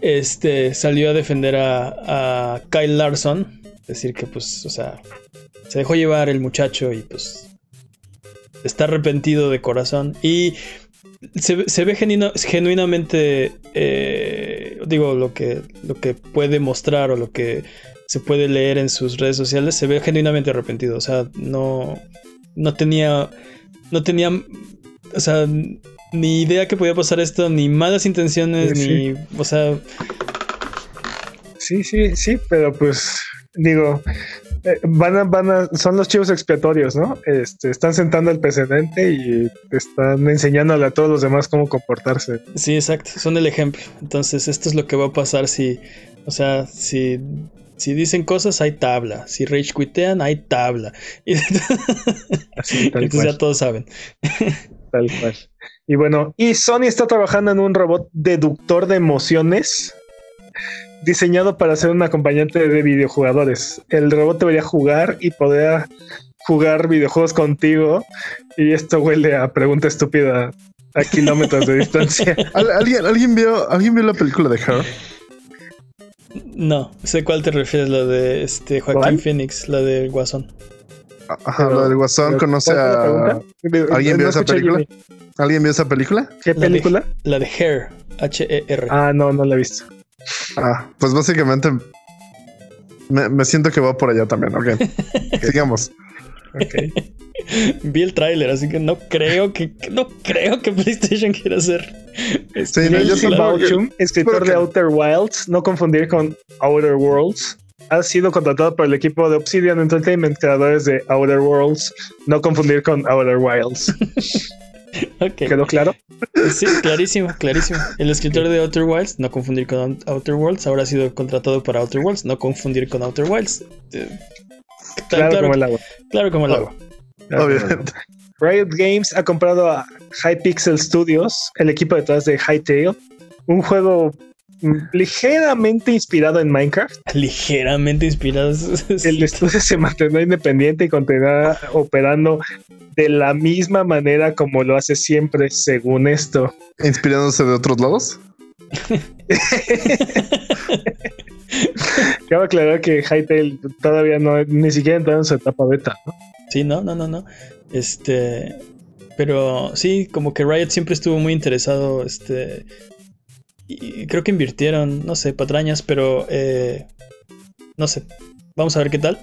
Este salió a defender a, a Kyle Larson. Decir que, pues, o sea, se dejó llevar el muchacho y, pues, está arrepentido de corazón. Y se, se ve genuino, genuinamente, eh, digo, lo que, lo que puede mostrar o lo que se puede leer en sus redes sociales, se ve genuinamente arrepentido. O sea, no, no tenía, no tenía, o sea, ni idea que podía pasar esto, ni malas intenciones, sí, ni, o sea... Sí, sí, sí, pero pues, digo, eh, van a, van a, son los chivos expiatorios, ¿no? Este, están sentando el precedente y están enseñándole a todos los demás cómo comportarse. Sí, exacto, son el ejemplo. Entonces, esto es lo que va a pasar si, o sea, si, si dicen cosas, hay tabla. Si rage quitean, hay tabla. Y, Así, tal Entonces cual. ya todos saben. Tal cual. Y bueno, y Sony está trabajando en un robot deductor de emociones diseñado para ser un acompañante de videojugadores. El robot debería jugar y poder jugar videojuegos contigo. Y esto huele a pregunta estúpida a kilómetros de distancia. ¿Alguien, ¿Alguien, vio, ¿Alguien vio la película de Her? No, sé cuál te refieres, la de este Joaquín ¿Cuál? Phoenix, la de Guasón. Ajá, pero, la del Guasón conoce a. ¿Alguien vio no esa película? ¿Alguien vio esa película? ¿Qué película? La de, la de Hair, H-E-R. Ah, no, no la he visto. Ah, pues básicamente me, me, siento que va por allá también. Ok, sigamos. Okay. Vi el tráiler, así que no creo que no creo que PlayStation quiera hacer. Sí, no, yo Bauchum, escritor de Outer Wilds, no confundir con Outer Worlds. Ha sido contratado por el equipo de Obsidian Entertainment, creadores de Outer Worlds, no confundir con Outer Wilds. Okay. ¿Quedó claro? Sí, clarísimo, clarísimo. El escritor de Outer Wilds, no confundir con Outer Worlds, ahora ha sido contratado para Outer Worlds, no confundir con Outer Wilds. Eh, claro, claro, como el agua. Claro como el agua. Obviamente. Riot Games ha comprado a Hypixel Studios, el equipo detrás de Hytale, un juego ligeramente inspirado en Minecraft. Ligeramente inspirado. El estudio se mantendrá independiente y continuará operando de la misma manera como lo hace siempre, según esto. ¿Inspirándose de otros lados? Cabe aclarar que Hytale todavía no, ni siquiera entrado en su etapa beta, ¿no? Sí, no, no, no, no. Este. Pero sí, como que Riot siempre estuvo muy interesado. Este. Y creo que invirtieron, no sé, patrañas, pero. Eh, no sé. Vamos a ver qué tal.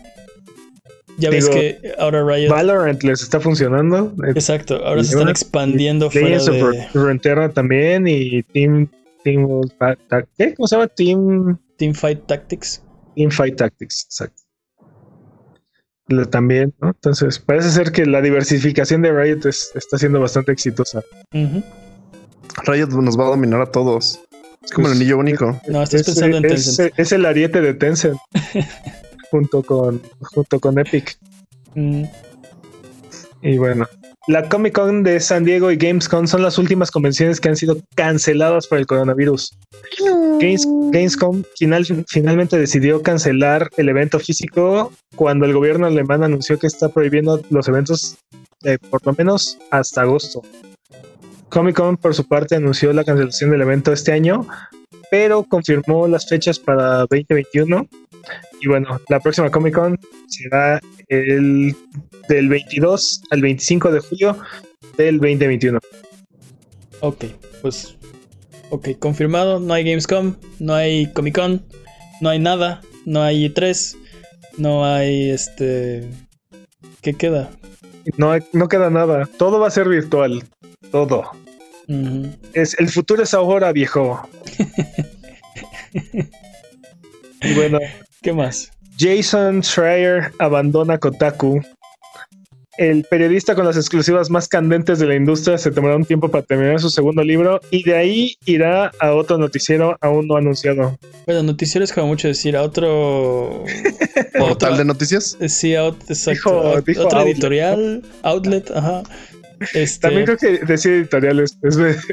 Ya ves que ahora Riot. Valorant les está funcionando. Exacto, ahora se están expandiendo fuera de. Frontera también y Team. Team ¿Qué? ¿Cómo se llama? Team. Team Fight Tactics. Team Fight Tactics, exacto también, ¿no? Entonces, parece ser que la diversificación de Riot está siendo bastante exitosa. Riot nos va a dominar a todos. Es como el anillo único. No, estás pensando en Tencent. Es, el ariete de Tencent. junto con junto con Epic. Mm. Y bueno, la Comic Con de San Diego y Gamescom son las últimas convenciones que han sido canceladas por el coronavirus. Gamescom finalmente decidió cancelar el evento físico cuando el gobierno alemán anunció que está prohibiendo los eventos eh, por lo menos hasta agosto. Comic Con por su parte anunció la cancelación del evento este año, pero confirmó las fechas para 2021. Y bueno, la próxima Comic Con será el del 22 al 25 de julio del 2021. Ok, pues ok, confirmado, no hay Gamescom, no hay Comic Con, no hay nada, no hay 3, no hay este... ¿Qué queda? No, no queda nada, todo va a ser virtual, todo. es, el futuro es ahora, viejo. y bueno, ¿qué más? Jason Schreier abandona Kotaku. El periodista con las exclusivas más candentes de la industria se tomará un tiempo para terminar su segundo libro y de ahí irá a otro noticiero aún no anunciado. Bueno, noticiero es como mucho decir a otro. ¿Portal de noticias? Sí, a otro, otro editorial, outlet, ajá. Este... También creo que decir editorial es,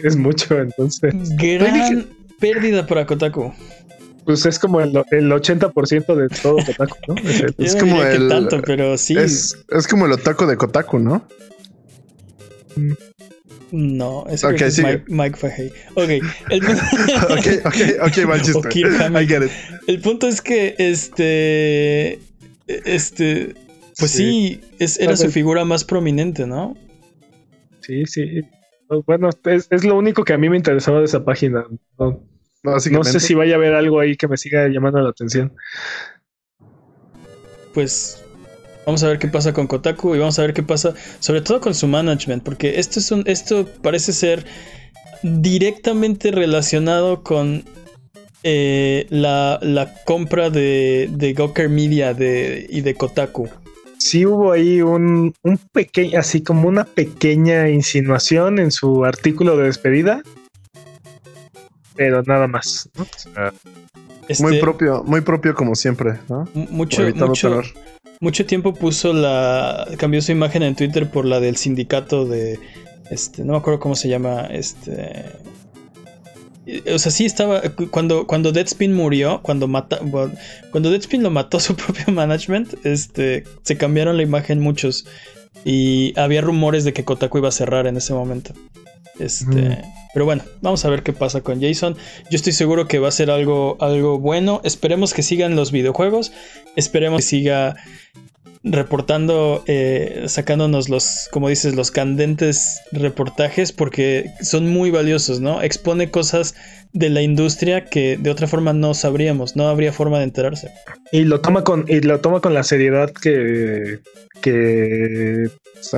es mucho, entonces. Gran pérdida para Kotaku pues es como el, el 80% de todo Kotaku, ¿no? Es, como el. tanto, pero sí. Es, es, como el otaku de Kotaku, ¿no? No, es okay, es Mike, Mike Fahey. Ok, el punto... ok, ok, ok, mal I get it. El punto es que este. Este. Pues sí, es, era su figura más prominente, ¿no? Sí, sí. Bueno, es, es, lo único que a mí me interesaba de esa página. ¿no? No sé si vaya a haber algo ahí que me siga llamando la atención. Pues vamos a ver qué pasa con Kotaku y vamos a ver qué pasa, sobre todo con su management, porque esto es un, esto parece ser directamente relacionado con eh, la, compra de, de Gawker Media de, y de Kotaku. Sí hubo ahí un, un pequeño, así como una pequeña insinuación en su artículo de despedida pero nada más. Este, muy propio, muy propio como siempre, Mucho, mucho, mucho, tiempo puso la. cambió su imagen en Twitter por la del sindicato de. Este. No me acuerdo cómo se llama. Este. O sea, sí estaba. Cuando, cuando Deadspin murió, cuando mata. Cuando Deadspin lo mató su propio management, este. Se cambiaron la imagen muchos. Y había rumores de que Kotaku iba a cerrar en ese momento. Este. Pero bueno, vamos a ver qué pasa con Jason. Yo estoy seguro que va a ser algo, algo bueno. Esperemos que sigan los videojuegos. Esperemos que siga reportando, eh, sacándonos los, como dices, los candentes reportajes porque son muy valiosos, ¿no? Expone cosas de la industria que de otra forma no sabríamos, no habría forma de enterarse. Y lo toma con, y lo toma con la seriedad que, que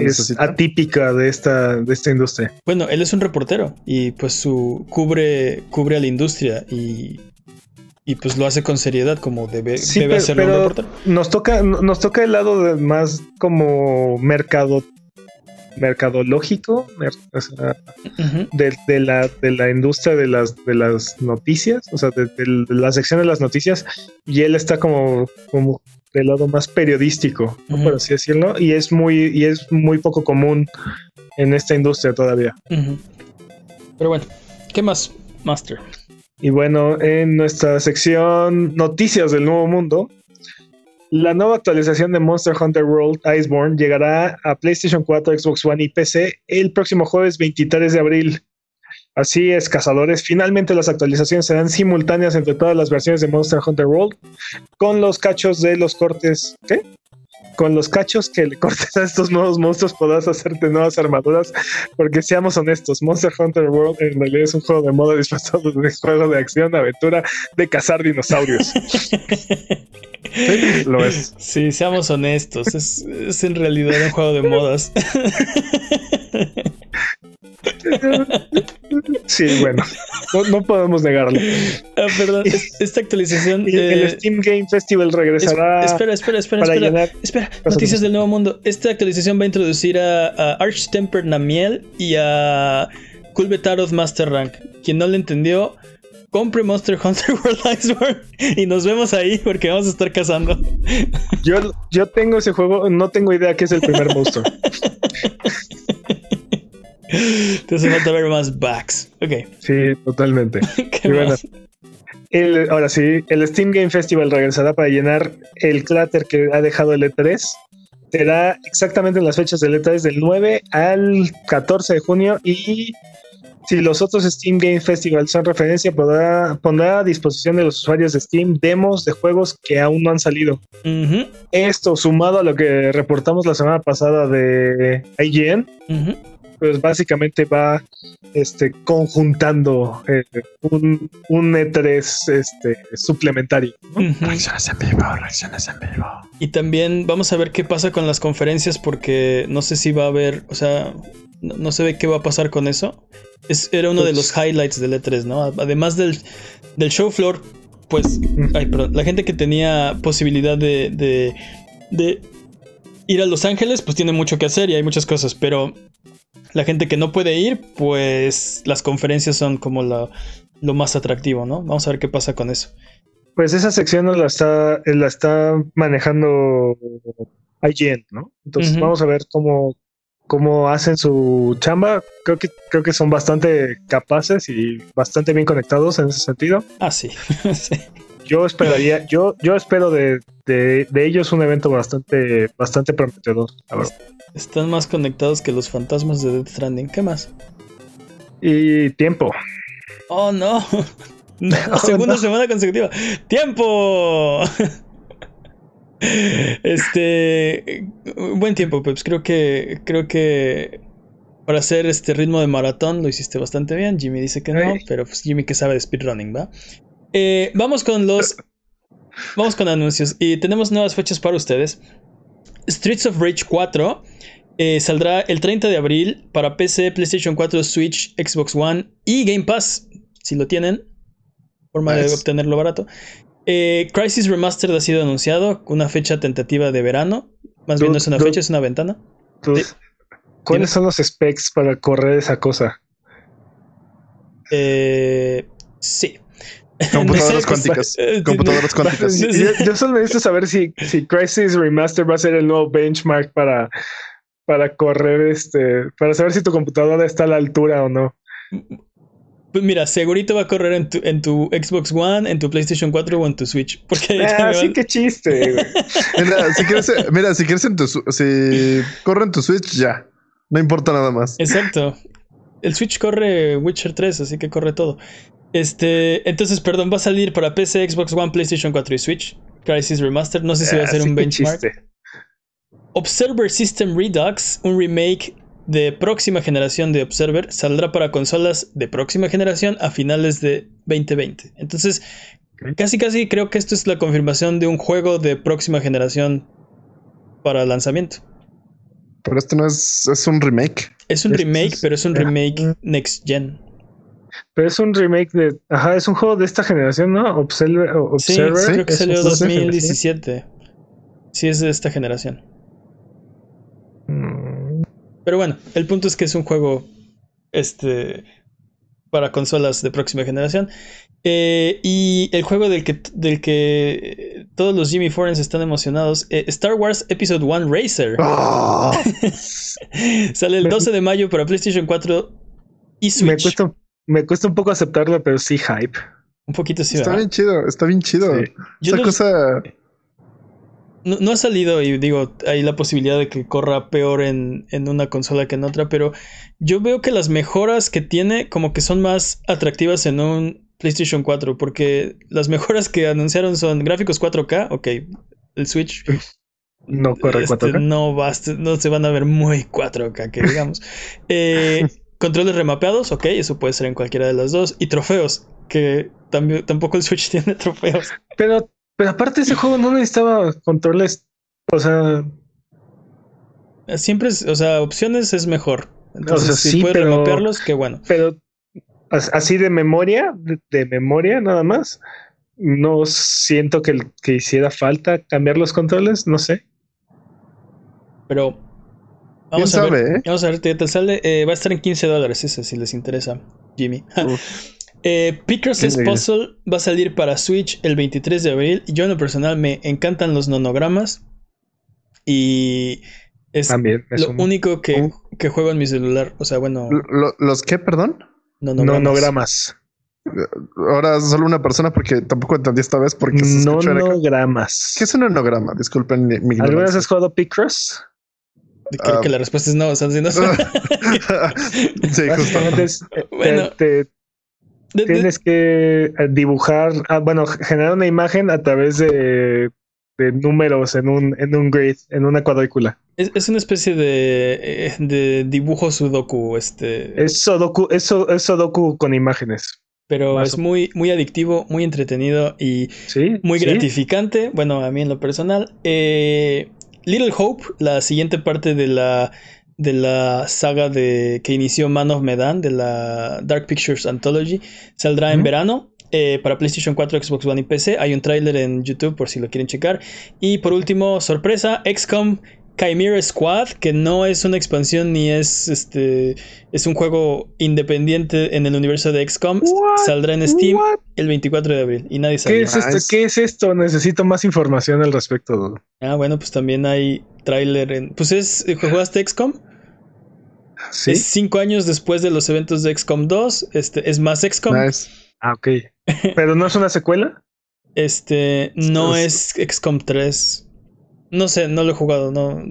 es atípica de esta, de esta industria. Bueno, él es un reportero y pues su cubre, cubre a la industria y y pues lo hace con seriedad como debe, debe hacerlo un reportero. Nos toca, nos toca el lado de más como mercado mercadológico de, la, de la industria de las, de las noticias, o sea, de, la sección de las noticias, y él está como, como del lado más periodístico, por así decirlo, y es muy, y es muy poco común en esta industria todavía. Pero bueno, ¿qué más, Master? Y bueno, en nuestra sección Noticias del Nuevo Mundo, la nueva actualización de Monster Hunter World Iceborne llegará a PlayStation 4, Xbox One y PC el próximo jueves 23 de abril. Así es, cazadores. Finalmente las actualizaciones serán simultáneas entre todas las versiones de Monster Hunter World con los cachos de los cortes. ¿Qué? Con los cachos que le cortes a estos nuevos monstruos podrás hacerte nuevas armaduras. Porque seamos honestos, Monster Hunter World en realidad es un juego de moda disfrazado de juego de acción, aventura, de cazar dinosaurios. Sí, lo es. Sí, seamos honestos. Es, es en realidad un juego de modas. Sí, bueno, no, no podemos negarlo. Ah, perdón, esta actualización. Y el eh, Steam Game Festival es- regresará. espera, espera, espera, para espera. llenar- Espera, noticias del nuevo mundo. Esta actualización va a introducir a, a Archtemper Namiel y a Kulbetaroth Master Rank. Quien no le entendió, compre Monster Hunter World Iceborne y nos vemos ahí porque vamos a estar cazando. Yo, yo tengo ese juego, no tengo idea que es el primer monstruo. Te hace falta ver más backs. Ok, Sí, totalmente. ¿qué más? El- ahora sí, el Steam Game Festival regresará para llenar el cráter que ha dejado el E3. Será exactamente en las fechas del E3 del 9 al 14 de junio y si los otros Steam Game Festival son referencia, podrá, pondrá a disposición de los usuarios de Steam demos de juegos que aún no han salido. Ujú, Esto sumado a lo que reportamos la semana pasada de IGN, ujú. Pues básicamente va este, conjuntando eh, un, un E3 este, suplementario. Reacciones en vivo, reacciones en vivo. Y también vamos a ver qué pasa con las conferencias porque no sé si va a haber, o sea, no, no se ve qué va a pasar con eso. Es, era uno de Pues- los highlights del E3, ¿no? Además del, del show floor, pues, ay, perdón, la gente que tenía posibilidad de, de, de ir a Los Ángeles, pues tiene mucho que hacer y hay muchas cosas, pero la gente que no puede ir, pues las conferencias son como la- lo más atractivo, ¿no? Vamos a ver qué pasa con eso. Pues esa sección la está, la está manejando IGN, ¿no? Entonces vamos a ver cómo, cómo hacen su chamba. Creo que, creo que son bastante capaces y bastante bien conectados en ese sentido. Ah, sí. sí. Yo esperaría, yo, yo espero de, de, de ellos un evento bastante, bastante prometedor. la verdad. Están más conectados que los fantasmas de Death Stranding. ¿Qué más? Y tiempo. Oh, no. No, segunda no. semana consecutiva. ¡Tiempo! Este. Buen tiempo, Peps. Creo que. Creo que. Para hacer este ritmo de maratón lo hiciste bastante bien. Jimmy dice que no, pero pues Jimmy que sabe de speedrunning, ¿va? Eh, vamos con los. Vamos con anuncios. Y tenemos nuevas fechas para ustedes. Streets of Rage 4 eh, saldrá el 30 de abril para PC, PlayStation 4, Switch, Xbox One y Game Pass. Si lo tienen, forma de obtenerlo barato. Eh, Crisis Remastered ha sido anunciado, una fecha tentativa de verano. Más bien no es una Dude, fecha, es una ventana. ¿Cuáles son los specs para correr esa cosa? Eh, sí. Computadoras cuánticas. Computadoras cuánticas. Yo, yo solo necesito saber si, si Crisis Remaster va a ser el nuevo benchmark para, para correr este, para saber si tu computadora está a la altura o no. Pues mira, segurito va a correr en tu, en tu Xbox One, en tu PlayStation 4 o en tu Switch. Porque Ah, sí, van- qué chiste. Mira, si quieres, mira, si quieres en tu, si corre en tu Switch, ya. No importa nada más. Exacto. El Switch corre Witcher 3, así que corre todo. Este, entonces, perdón, va a salir para PC, Xbox One, PlayStation 4 y Switch. Crisis Remaster, no sé si va a Ah, ser un benchmark. chiste. Observer System Redux, un remake de próxima generación de Observer, saldrá para consolas de próxima generación a finales de 2020. Entonces, casi casi creo que esto es la confirmación de un juego de próxima generación para lanzamiento. Pero este no es, es un remake. Es un remake, es- pero es un remake next gen. Pero es un remake de. Ajá, es un juego de esta generación, ¿no? Observer. Sí, creo que salió un juego de esta 2017. Sí, es de esta generación. Mm, Pero bueno, el punto es que es un juego este para consolas de próxima generación. Eh, y el juego del que, del que todos los Jimmy Forens están emocionados, eh, Star Wars Episode 1 Racer. ¡Ah! Sale el Me- 12 de mayo para PlayStation 4 y Me Switch. cuesta, me cuesta un poco aceptarlo, pero sí hype. Un poquito sí, Está ¿verdad? bien chido, está bien chido. Sí. Esa no- cosa. No, no ha salido y digo, hay la posibilidad de que corra peor en, en una consola que en otra, pero yo veo que las mejoras que tiene como que son más atractivas en un PlayStation 4, porque las mejoras que anunciaron son gráficos 4K, ok, el Switch No corre este, 4K. no, basta- no se van a ver muy 4K, que digamos. Eh, controles remapeados, ok, eso puede ser en cualquiera de las dos, y trofeos, que también, tampoco el Switch tiene trofeos. Pero, pero aparte ese juego no necesitaba controles. O sea, Siempre es, o sea, opciones es mejor. Entonces, sea, si puedes pero- remapearlos, qué bueno. pero as- así de memoria, de, de memoria nada más. No siento que, que hiciera falta cambiar los controles, no sé. Pero ¿Quién vamos a sabe, ver. eh? Vamos a ver qué te sale. Eh, va a estar en 15 dólares ese, si les interesa, Jimmy. Eh, Qué Puzzle va a salir para Switch el 23 de abril. Yo en lo personal me encantan los nonogramas. Y es También lo único que, Uh. que juego en mi celular. O sea, bueno, Lo- ¿Los qué, perdón? nonogramas. Nonogramas. Ahora solo una persona porque tampoco entendí esta vez porque. Nonogramas. ¿Qué es un enograma? Disculpen mi, mi ¿Alguna vez has jugado Picross? Creo Ah. que la respuesta es no. O sea, si no sé. sí. Básicamente es, eh, Bueno. te- te De- de- tienes que eh, dibujar, ah, bueno, generar una imagen a través de, de números en un, en un grid, en una cuadrícula. es, es una especie de, eh, de dibujo sudoku. Este. Es Sudoku, es, es Sudoku con imágenes. pero más es o- muy, muy adictivo, muy entretenido y Sí. muy sí. gratificante. Bueno, a mí en lo personal. Eh, Little Hope, la siguiente parte de la, de la saga de, que inició Man of Medan, de la Dark Pictures Anthology, saldrá en verano. eh, para PlayStation 4, Xbox One y PC. Hay un tráiler en YouTube por si lo quieren checar. Y por último, sorpresa, XCOM Chimera Squad, que no es una expansión ni es este es un juego independiente en el universo de XCOM. What? Saldrá en Steam What? el 24 de abril y nadie sabe. ¿Qué es esto? ¿Qué es esto? Necesito más información al respecto. Ah, bueno, pues también hay tráiler en. Pues es. ¿Jugaste XCOM? Sí. Es cinco años después de los eventos de XCOM 2. Este, es más XCOM. Nice. Ah, ok. Pero no es una secuela. Este. No Es- es XCOM 3. No sé, no lo he jugado, no.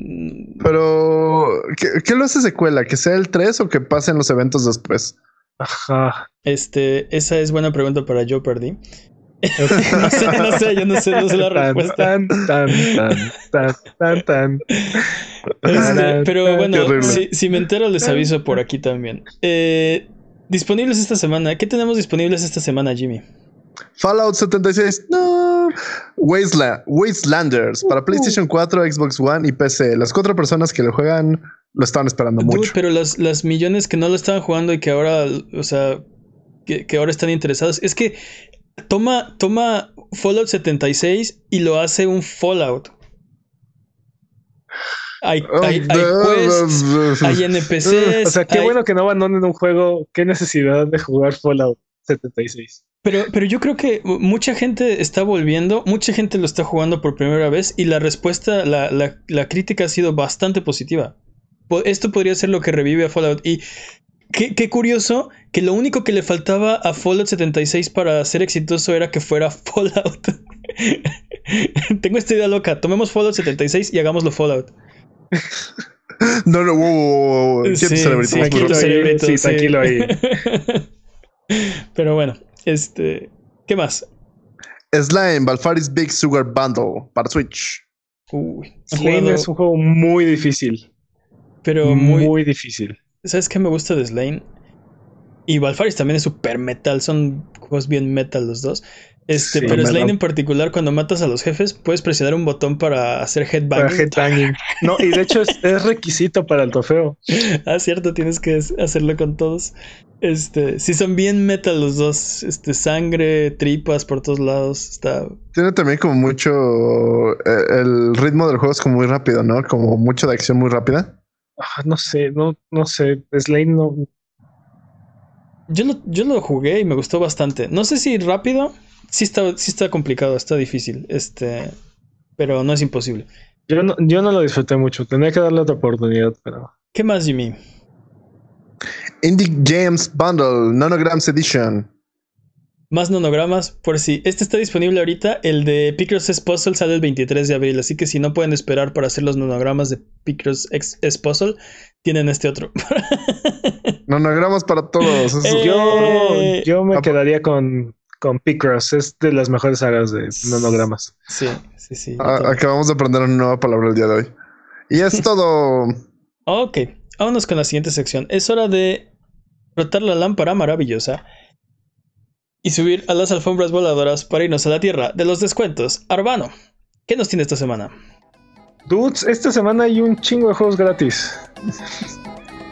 Pero, ¿qué, qué lo hace secuela? ¿Que sea el 3 o que pasen los eventos después? Ajá. Este, esa es buena pregunta para yo perdí. no sé, no sé, yo no sé, no sé la respuesta. tan, tan, tan, tan, tan, tan. Este, pero bueno, si me entero les aviso por aquí también. Eh, disponibles esta semana. ¿Qué tenemos disponibles esta semana, Jimmy? Fallout 76. No. Wasteland, Wastelanders para PlayStation 4, Xbox One y PC. Las cuatro personas que lo juegan lo estaban esperando Dude, mucho. pero las, las millones que no lo estaban jugando y que ahora, o sea, que, que ahora están interesados. Es que toma, toma Fallout 76 y lo hace un Fallout. Hay, hay, hay quests, hay NPCs. O sea, qué hay- bueno que no abandonen un juego. Qué necesidad de jugar Fallout 76. Pero, pero yo creo que mucha gente está volviendo, mucha gente lo está jugando por primera vez y la respuesta, la, la- la crítica ha sido bastante positiva. Po- Esto podría ser lo que revive a Fallout. Y qué, qué curioso que lo único que le faltaba a Fallout 76 para ser exitoso era que fuera Fallout. Tengo esta idea loca. Tomemos Fallout 76 y hagámoslo Fallout. No, no, wow, sí, tranquilo ahí. Pero bueno, este, ¿qué más? Slime, Balfaris Big Sugar Bundle para Switch. Uy, jugado- es un juego muy difícil. pero muy, muy, difícil. ¿Sabes qué me gusta de Slane? Y Valfaris también es super metal, son juegos bien metal los dos. Este, Sí, pero. Slane en particular, cuando matas a los jefes, puedes presionar un botón para hacer Para headbanging. headbanging. No, y de hecho es, es requisito para el trofeo. ah, cierto, tienes que hacerlo con todos. Este, sí son bien metal los dos. Este, sangre, tripas por todos lados. Está. Tiene también como mucho. eh, el ritmo del juego es como muy rápido, ¿no? Como mucho de acción muy rápida. Ah, no sé, no, no sé. Slane no. Yo lo, yo lo jugué y me gustó bastante. No sé si rápido. Sí está, sí está complicado, está difícil. Este. Pero no es imposible. Yo no, yo no lo disfruté mucho. Tenía que darle otra oportunidad, pero. ¿Qué más, Jimmy? Indie Games Bundle, Nanograms Edition. Más nonogramas, por si este está disponible ahorita, el de Picross S Puzzle sale el 23 de abril, así que si no pueden esperar para hacer los nonogramas de Picross X- S Puzzle, tienen este otro. Nonogramas para todos. Eh, Yo, yo me Ah, quedaría con, con Picross. Es de las mejores sagas de nonogramas. sí, sí, sí. Ah, también. acabamos de aprender una nueva palabra el día de hoy. Y es todo. Ok, vámonos con la siguiente sección. Es hora de frotar la lámpara maravillosa y subir a las alfombras voladoras para irnos a la tierra de los descuentos. Arbano, ¿qué nos tiene esta semana? Dudes, esta semana hay un chingo de juegos gratis.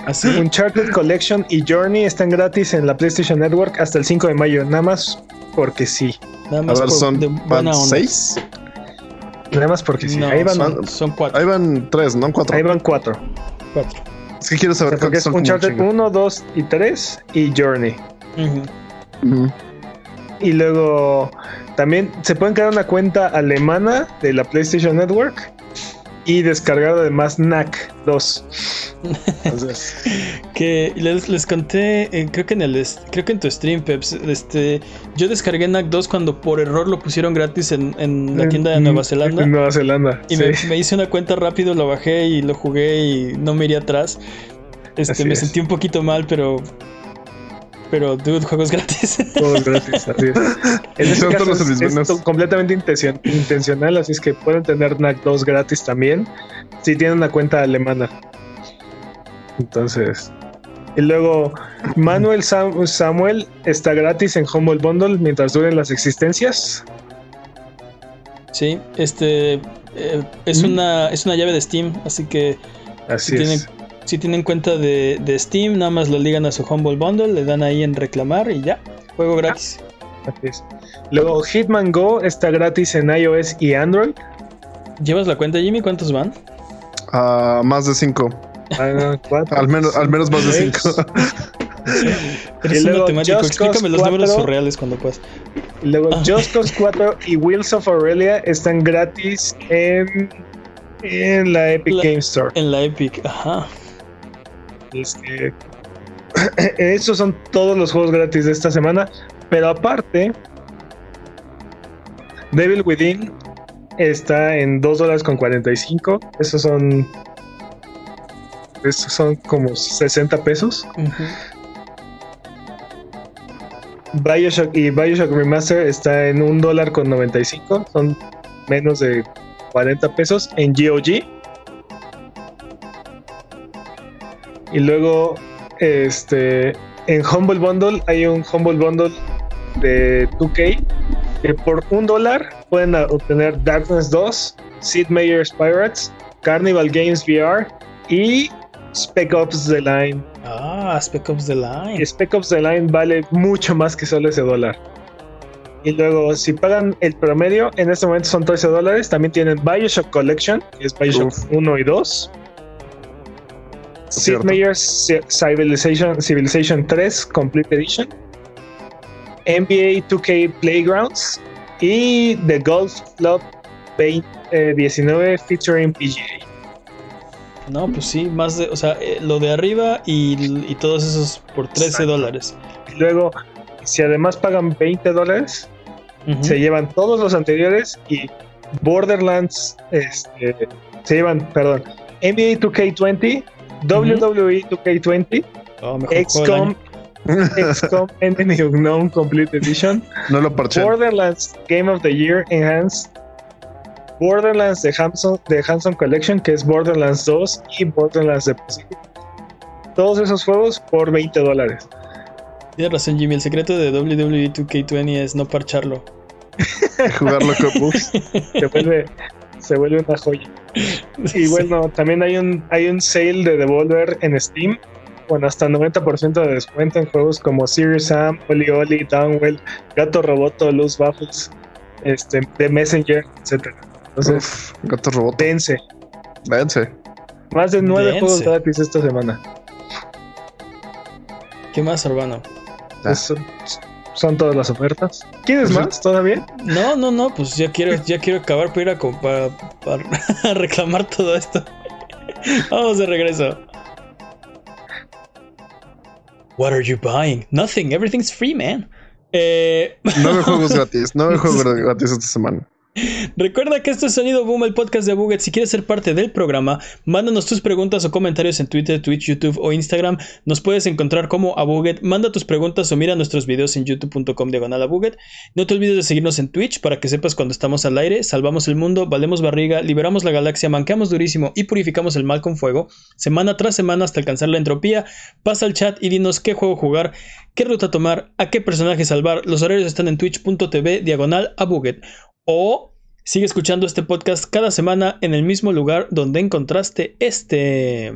Así, Uncharted Collection y Journey están gratis en la PlayStation Network hasta el 5 de mayo. Nada más porque sí. nada A más ver, por- son de van buena onda. seis. Nada más porque sí. No, ahí van, son, son cuatro. Ahí van tres, no cuatro. ahí van cuatro. cuatro. Es que quiero O sea, saber porque cuántos es son. Uncharted chingo. 1, 2 y 3 y Journey. Ujú. Ujú. Y luego también se pueden crear una cuenta alemana de la PlayStation Network y descargar además NAC 2. Entonces, Que les, les conté, eh, creo que en el creo que en tu stream, Peps, este, yo descargué NAC 2 cuando por error lo pusieron gratis en, en la tienda de Nueva Zelanda. En Nueva Zelanda. Y sí. me, me hice una cuenta rápido, lo bajé y lo jugué y no me iría atrás. Este, Así me es. sentí un poquito mal, pero. Pero, dude, juegos gratis. Todos gratis, así es. En este caso es, es completamente intención- intencional, así es que pueden tener NAC 2 gratis también si tienen una cuenta alemana. Entonces, y luego Manuel Sam- Samuel está gratis en Humble Bundle mientras duren las existencias. sí, este. eh, es, Mm. una, es una llave de Steam, así que Así si tienen, es. Si tienen cuenta de, de Steam, nada más lo ligan a su Humble Bundle, le dan ahí en reclamar y ya. Juego gratis. así es. Luego Hitman Go está gratis en iOS y Android. ¿Llevas la cuenta, Jimmy? ¿Cuántos van? Ah, más de cinco. Ah, cuatro, Al menos, al menos más de seis. cinco. Eres Y un luego matemático, Just explícame Cause los números 4. surreales cuando puedas. Y Luego Ah. Just Cause 4 y Wheels of Aurelia están gratis en, en la Epic La- Game Store. En la Epic, ajá. Este, esos son todos los juegos gratis de esta semana. Pero aparte, Devil Within está en 2 dólares con 45. Esos son. Esos son como 60 pesos. Ujú. Bioshock y Bioshock Remaster está en 1 dólar con 95. Son menos de 40 pesos en GOG. Y luego, este, en Humble Bundle hay un Humble Bundle de 2K que por un dólar pueden a- obtener Darkness 2, Sid Meier's Pirates, Carnival Games VR y Spec Ops The Line. Ah, Spec Ops The Line. Y Spec Ops The Line vale mucho más que solo ese dólar. Y luego, si pagan el promedio, en este momento son 13 dólares. También tienen Bioshock Collection, que es Bioshock Uf. 1 y 2. Sid. Meier's Ci- Civilization, Civilization 3 Complete Edition. NBA 2K Playgrounds. Y The Golf Club 20, eh, 19 featuring PGA. No, pues sí, más de, o sea, eh, lo de arriba y, y todos esos por 13 Exacto. dólares. Y luego, si además pagan 20 dólares, se llevan todos los anteriores y Borderlands este, se llevan, perdón, NBA 2K20, WWE 2K20, Oh, XCOM. XCOM Enemy Unknown Complete Edition, No lo parché. Borderlands Game of the Year Enhanced, Borderlands de Hanson, de Hanson Collection, que es Borderlands 2 y Borderlands de Pacific. Todos esos juegos por 20 dólares. Tienes razón, Jimmy. El secreto de WWE 2K20 es no parcharlo. Jugarlo con bugs. Se vuelve, se vuelve una joya. Y bueno, también hay un, hay un sale de Devolver en Steam con hasta 90% de descuento en juegos como Serious Sam, Oli Oli, Downwell, Gato Roboto, Luz Waffles, este, The Messenger, etc. Entonces, Uf, gato robot. dense. Véanse. Más de nueve Dense. juegos gratis esta semana. ¿Qué más, Urbano? Ah. Eso- son todas las ofertas. ¿Quieres más todavía? No, no, no, pues ya quiero, ya quiero acabar para ir a, para, para reclamar todo esto. Vamos de regreso. What are you buying? Nothing. Everything's free, man. Eh, Nueve juegos gratis. Nueve juegos gratis esta semana. Recuerda que esto es Sonido Boom, el podcast de Buget. Si quieres ser parte del programa, mándanos tus preguntas o comentarios en Twitter, Twitch, YouTube o Instagram. Nos puedes encontrar como a Buget. Manda tus preguntas o mira nuestros videos en youtube.com diagonal a Buget. No te olvides de seguirnos en Twitch para que sepas cuando estamos al aire. Salvamos el mundo, valemos barriga, liberamos la galaxia, manqueamos durísimo y purificamos el mal con fuego. Semana tras semana hasta alcanzar la entropía. Pasa al chat y dinos qué juego jugar, qué ruta tomar, a qué personaje salvar. Los horarios están en twitch.tv diagonal a Buget. O sigue escuchando este podcast cada semana en el mismo lugar donde encontraste este.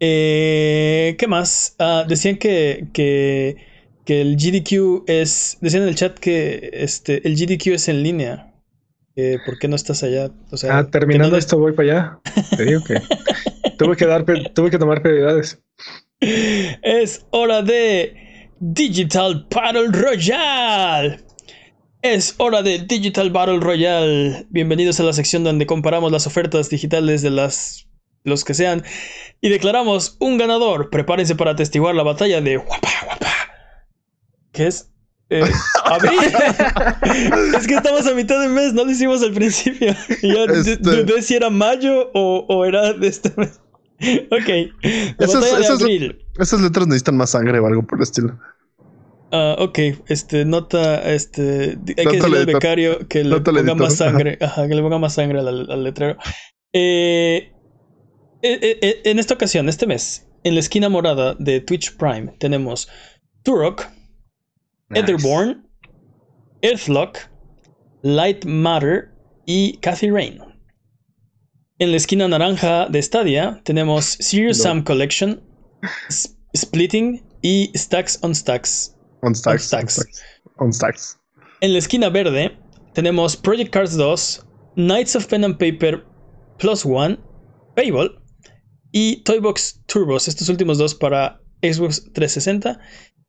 Eh, ¿Qué más? Ah, decían que, que, que, el GDQ es. Decían en el chat que este, el GDQ es en línea. ¿Por qué no estás allá? O sea, ah, terminando no esto voy para allá. Te digo que tuve que dar, tuve que tomar prioridades. Es hora de Digital Battle Royale. Es hora de Digital Battle Royale. Bienvenidos a la sección donde comparamos las ofertas digitales de las los que sean y declaramos un ganador. Prepárense para atestiguar la batalla de Guapa Guapa. ¿Qué es? Eh, es que estamos a mitad de mes, no lo hicimos al principio. Y yo este... dudé si era mayo o, o, era de este mes. Ok. La batalla de abril. esas letras necesitan más sangre o algo por el estilo. Ah, ok, este, nota, este, hay que decirle al becario que le ponga más sangre, ajá. que le ponga más sangre al, letrero. Eh, eh, eh, en esta ocasión, este mes, en la esquina morada de Twitch Prime, tenemos Turok, Etherborn, Earthlock, Light Matter y Kathy Rain. En la esquina naranja de Stadia tenemos Serious Sam Collection, Splitting y Stacks on Stacks. On stacks, on stacks. En la esquina verde tenemos Project Cars 2, Knights of Pen and Paper Plus One, Payball y Toybox Turbos, estos últimos dos para Xbox 360.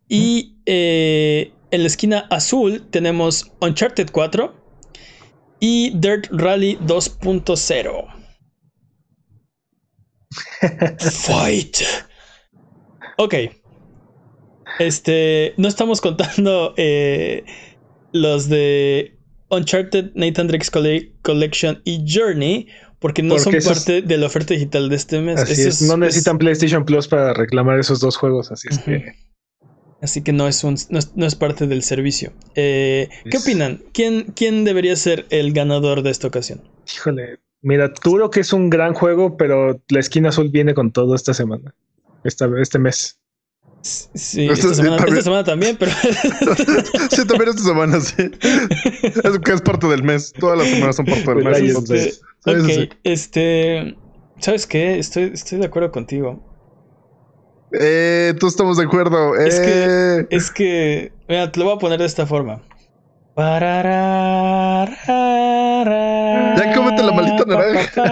Y eh, en la esquina azul tenemos Uncharted 4 y Dirt Rally 2.0. Fight. Ok. Este, no estamos contando eh, los de Uncharted, Nathan Drake's Collection y Journey, porque no son parte de la oferta digital de este mes. Así no necesitan PlayStation Plus para reclamar esos dos juegos, así es que. Así que no es, un, no es, parte del servicio. Eh, ¿Qué opinan? ¿Quién, ¿Quién debería ser el ganador de esta ocasión? Híjole, mira, tú lo que es un gran juego, pero la esquina azul viene con todo esta semana, esta, este mes. Sí, esta, semana, también, pero. sí, también esta semana, sí. Es que es parte del mes. Todas las semanas son parte del mes. Entonces, ok, este. ¿Sabes qué? Estoy, estoy de acuerdo contigo. Eh, tú estamos de acuerdo. Es que. Eh. Es que. Mira, te lo voy a poner de esta forma. Ya cómete la maldita naranja.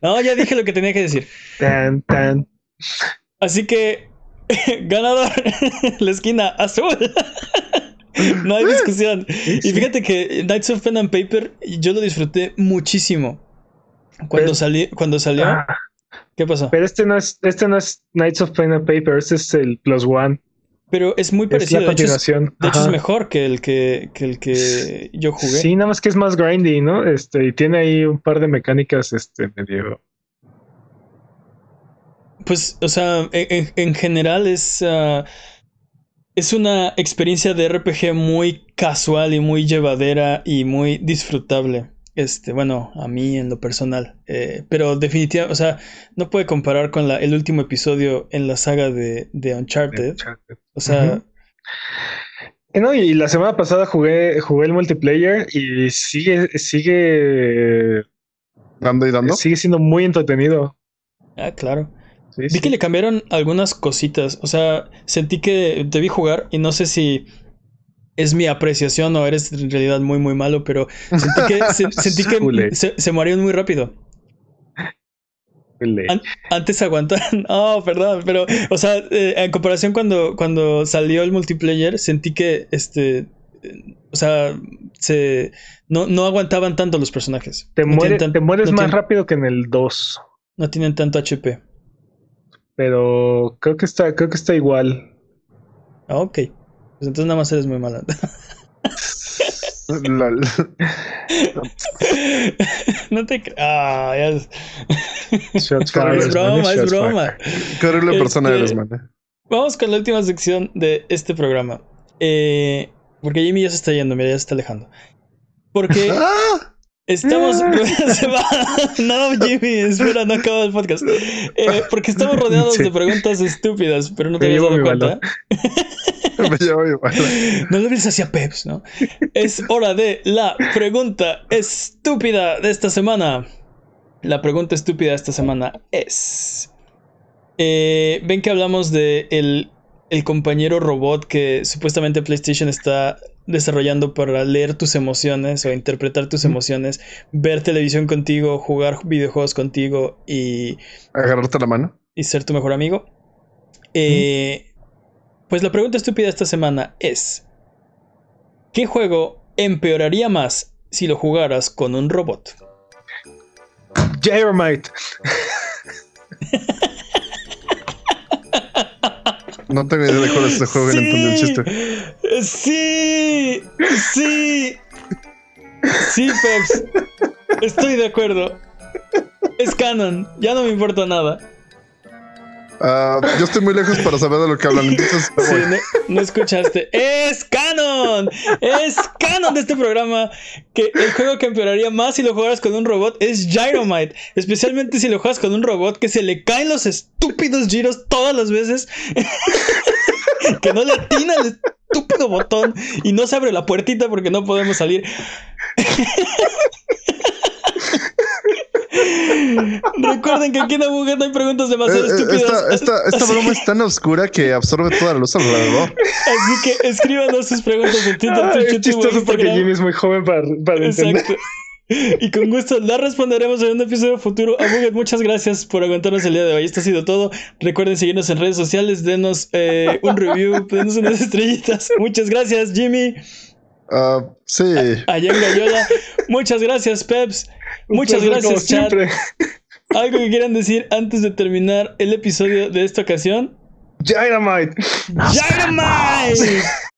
No, ya dije lo que tenía que decir. Tan, tan. Así que ganador, la esquina azul. no hay discusión. Y fíjate que Knights of Pen and Paper yo lo disfruté muchísimo. Cuando, salí, cuando salió. Ah. ¿Qué pasó? Pero este no es, este no es Knights of Pen and Paper, este es el Plus One. Pero es muy parecido. Es la continuación. De, hecho, es, mejor que el que, que, el que yo jugué. Sí, nada más que es más grindy, ¿no? Este, y tiene ahí un par de mecánicas este, medio pues, o sea, en, general es. Ah, es una experiencia de RPG muy casual y muy llevadera y muy disfrutable. Este, bueno, a mí en lo personal. Eh, pero definitivamente, o sea, no puede comparar con la, el último episodio en la saga de, de Uncharted. O sea. No, y la semana pasada jugué, jugué el multiplayer y sigue, sigue. Dando y dando. Sigue siendo muy entretenido. Ah, claro. Vi que le cambiaron algunas cositas. O sea, sentí que debí jugar y no sé si es mi apreciación o eres en realidad muy, muy malo, pero sentí que, sentí que se, se morían muy rápido. antes aguantaban. Oh, perdón, pero, o sea, eh, en comparación cuando, cuando salió el multiplayer, sentí que este. o sea, se. No, no aguantaban tanto los personajes. Te, te mueres más rápido que en el 2. No tienen tanto HP. Pero creo que está, creo que está igual. Ah, ok. Pues entonces nada más eres muy mala. Lol. no te cre- Ah, ya es, Shots broma, es broma. Qué horrible persona Este- eres, man. Vamos con la última sección de este programa. Eh, porque Jimmy ya se está yendo, mira, ya se está alejando. Porque ¡Ah! Estamos. No, Jimmy, espera, no acaba el podcast. Eh, porque estamos rodeados Sí. de preguntas estúpidas, pero no te habías dado cuenta. Me llevo igual. No le hables hacia Peps, ¿no? Es hora de la pregunta estúpida de esta semana. La pregunta estúpida de esta semana es... eh, Ven que hablamos de el, el compañero robot que supuestamente PlayStation está desarrollando para leer tus emociones o interpretar tus emociones, ver televisión contigo, jugar videojuegos contigo y Agarrarte la mano. y ser tu mejor amigo. Eh, Pues la pregunta estúpida esta semana es: ¿Qué juego empeoraría más si lo jugaras con un robot? Gyromite. No tengo idea de cuál es este juego, no entendí el chiste. Sí, sí, sí, Peps. Estoy de acuerdo. Es canon, ya no me importa nada. Ah, yo estoy muy lejos para saber de lo que hablan, entonces Sí, no, no escuchaste. ¡Es canon! ¡Es canon de este programa! Que el juego que empeoraría más si lo jugaras con un robot es Gyromite. Especialmente si lo juegas con un robot que se le caen los estúpidos giros todas las veces. que no le atina el estúpido botón y no se abre la puertita porque no podemos salir. Recuerden que aquí en Abuget no hay preguntas demasiado Eh, eh, estúpidas. esta, esta, esta Así broma es tan oscura que absorbe toda la luz alrededor. Así que escríbanos sus preguntas en Twitter, Ah, es chistoso porque. Jimmy es muy joven para, para entender. Exacto. Y con gusto las responderemos en un episodio futuro. Abuget, muchas gracias por aguantarnos el día de hoy. Esto ha sido todo. Recuerden seguirnos en redes sociales, denos eh, un review, denos unas estrellitas. Muchas gracias, Jimmy. Ah, sí. Allá en Gallola. Muchas gracias, Peps. Muchas gracias, chat. siempre. ¿Algo que quieran decir antes de terminar el episodio de esta ocasión? Dynamite. ¡Dynamite!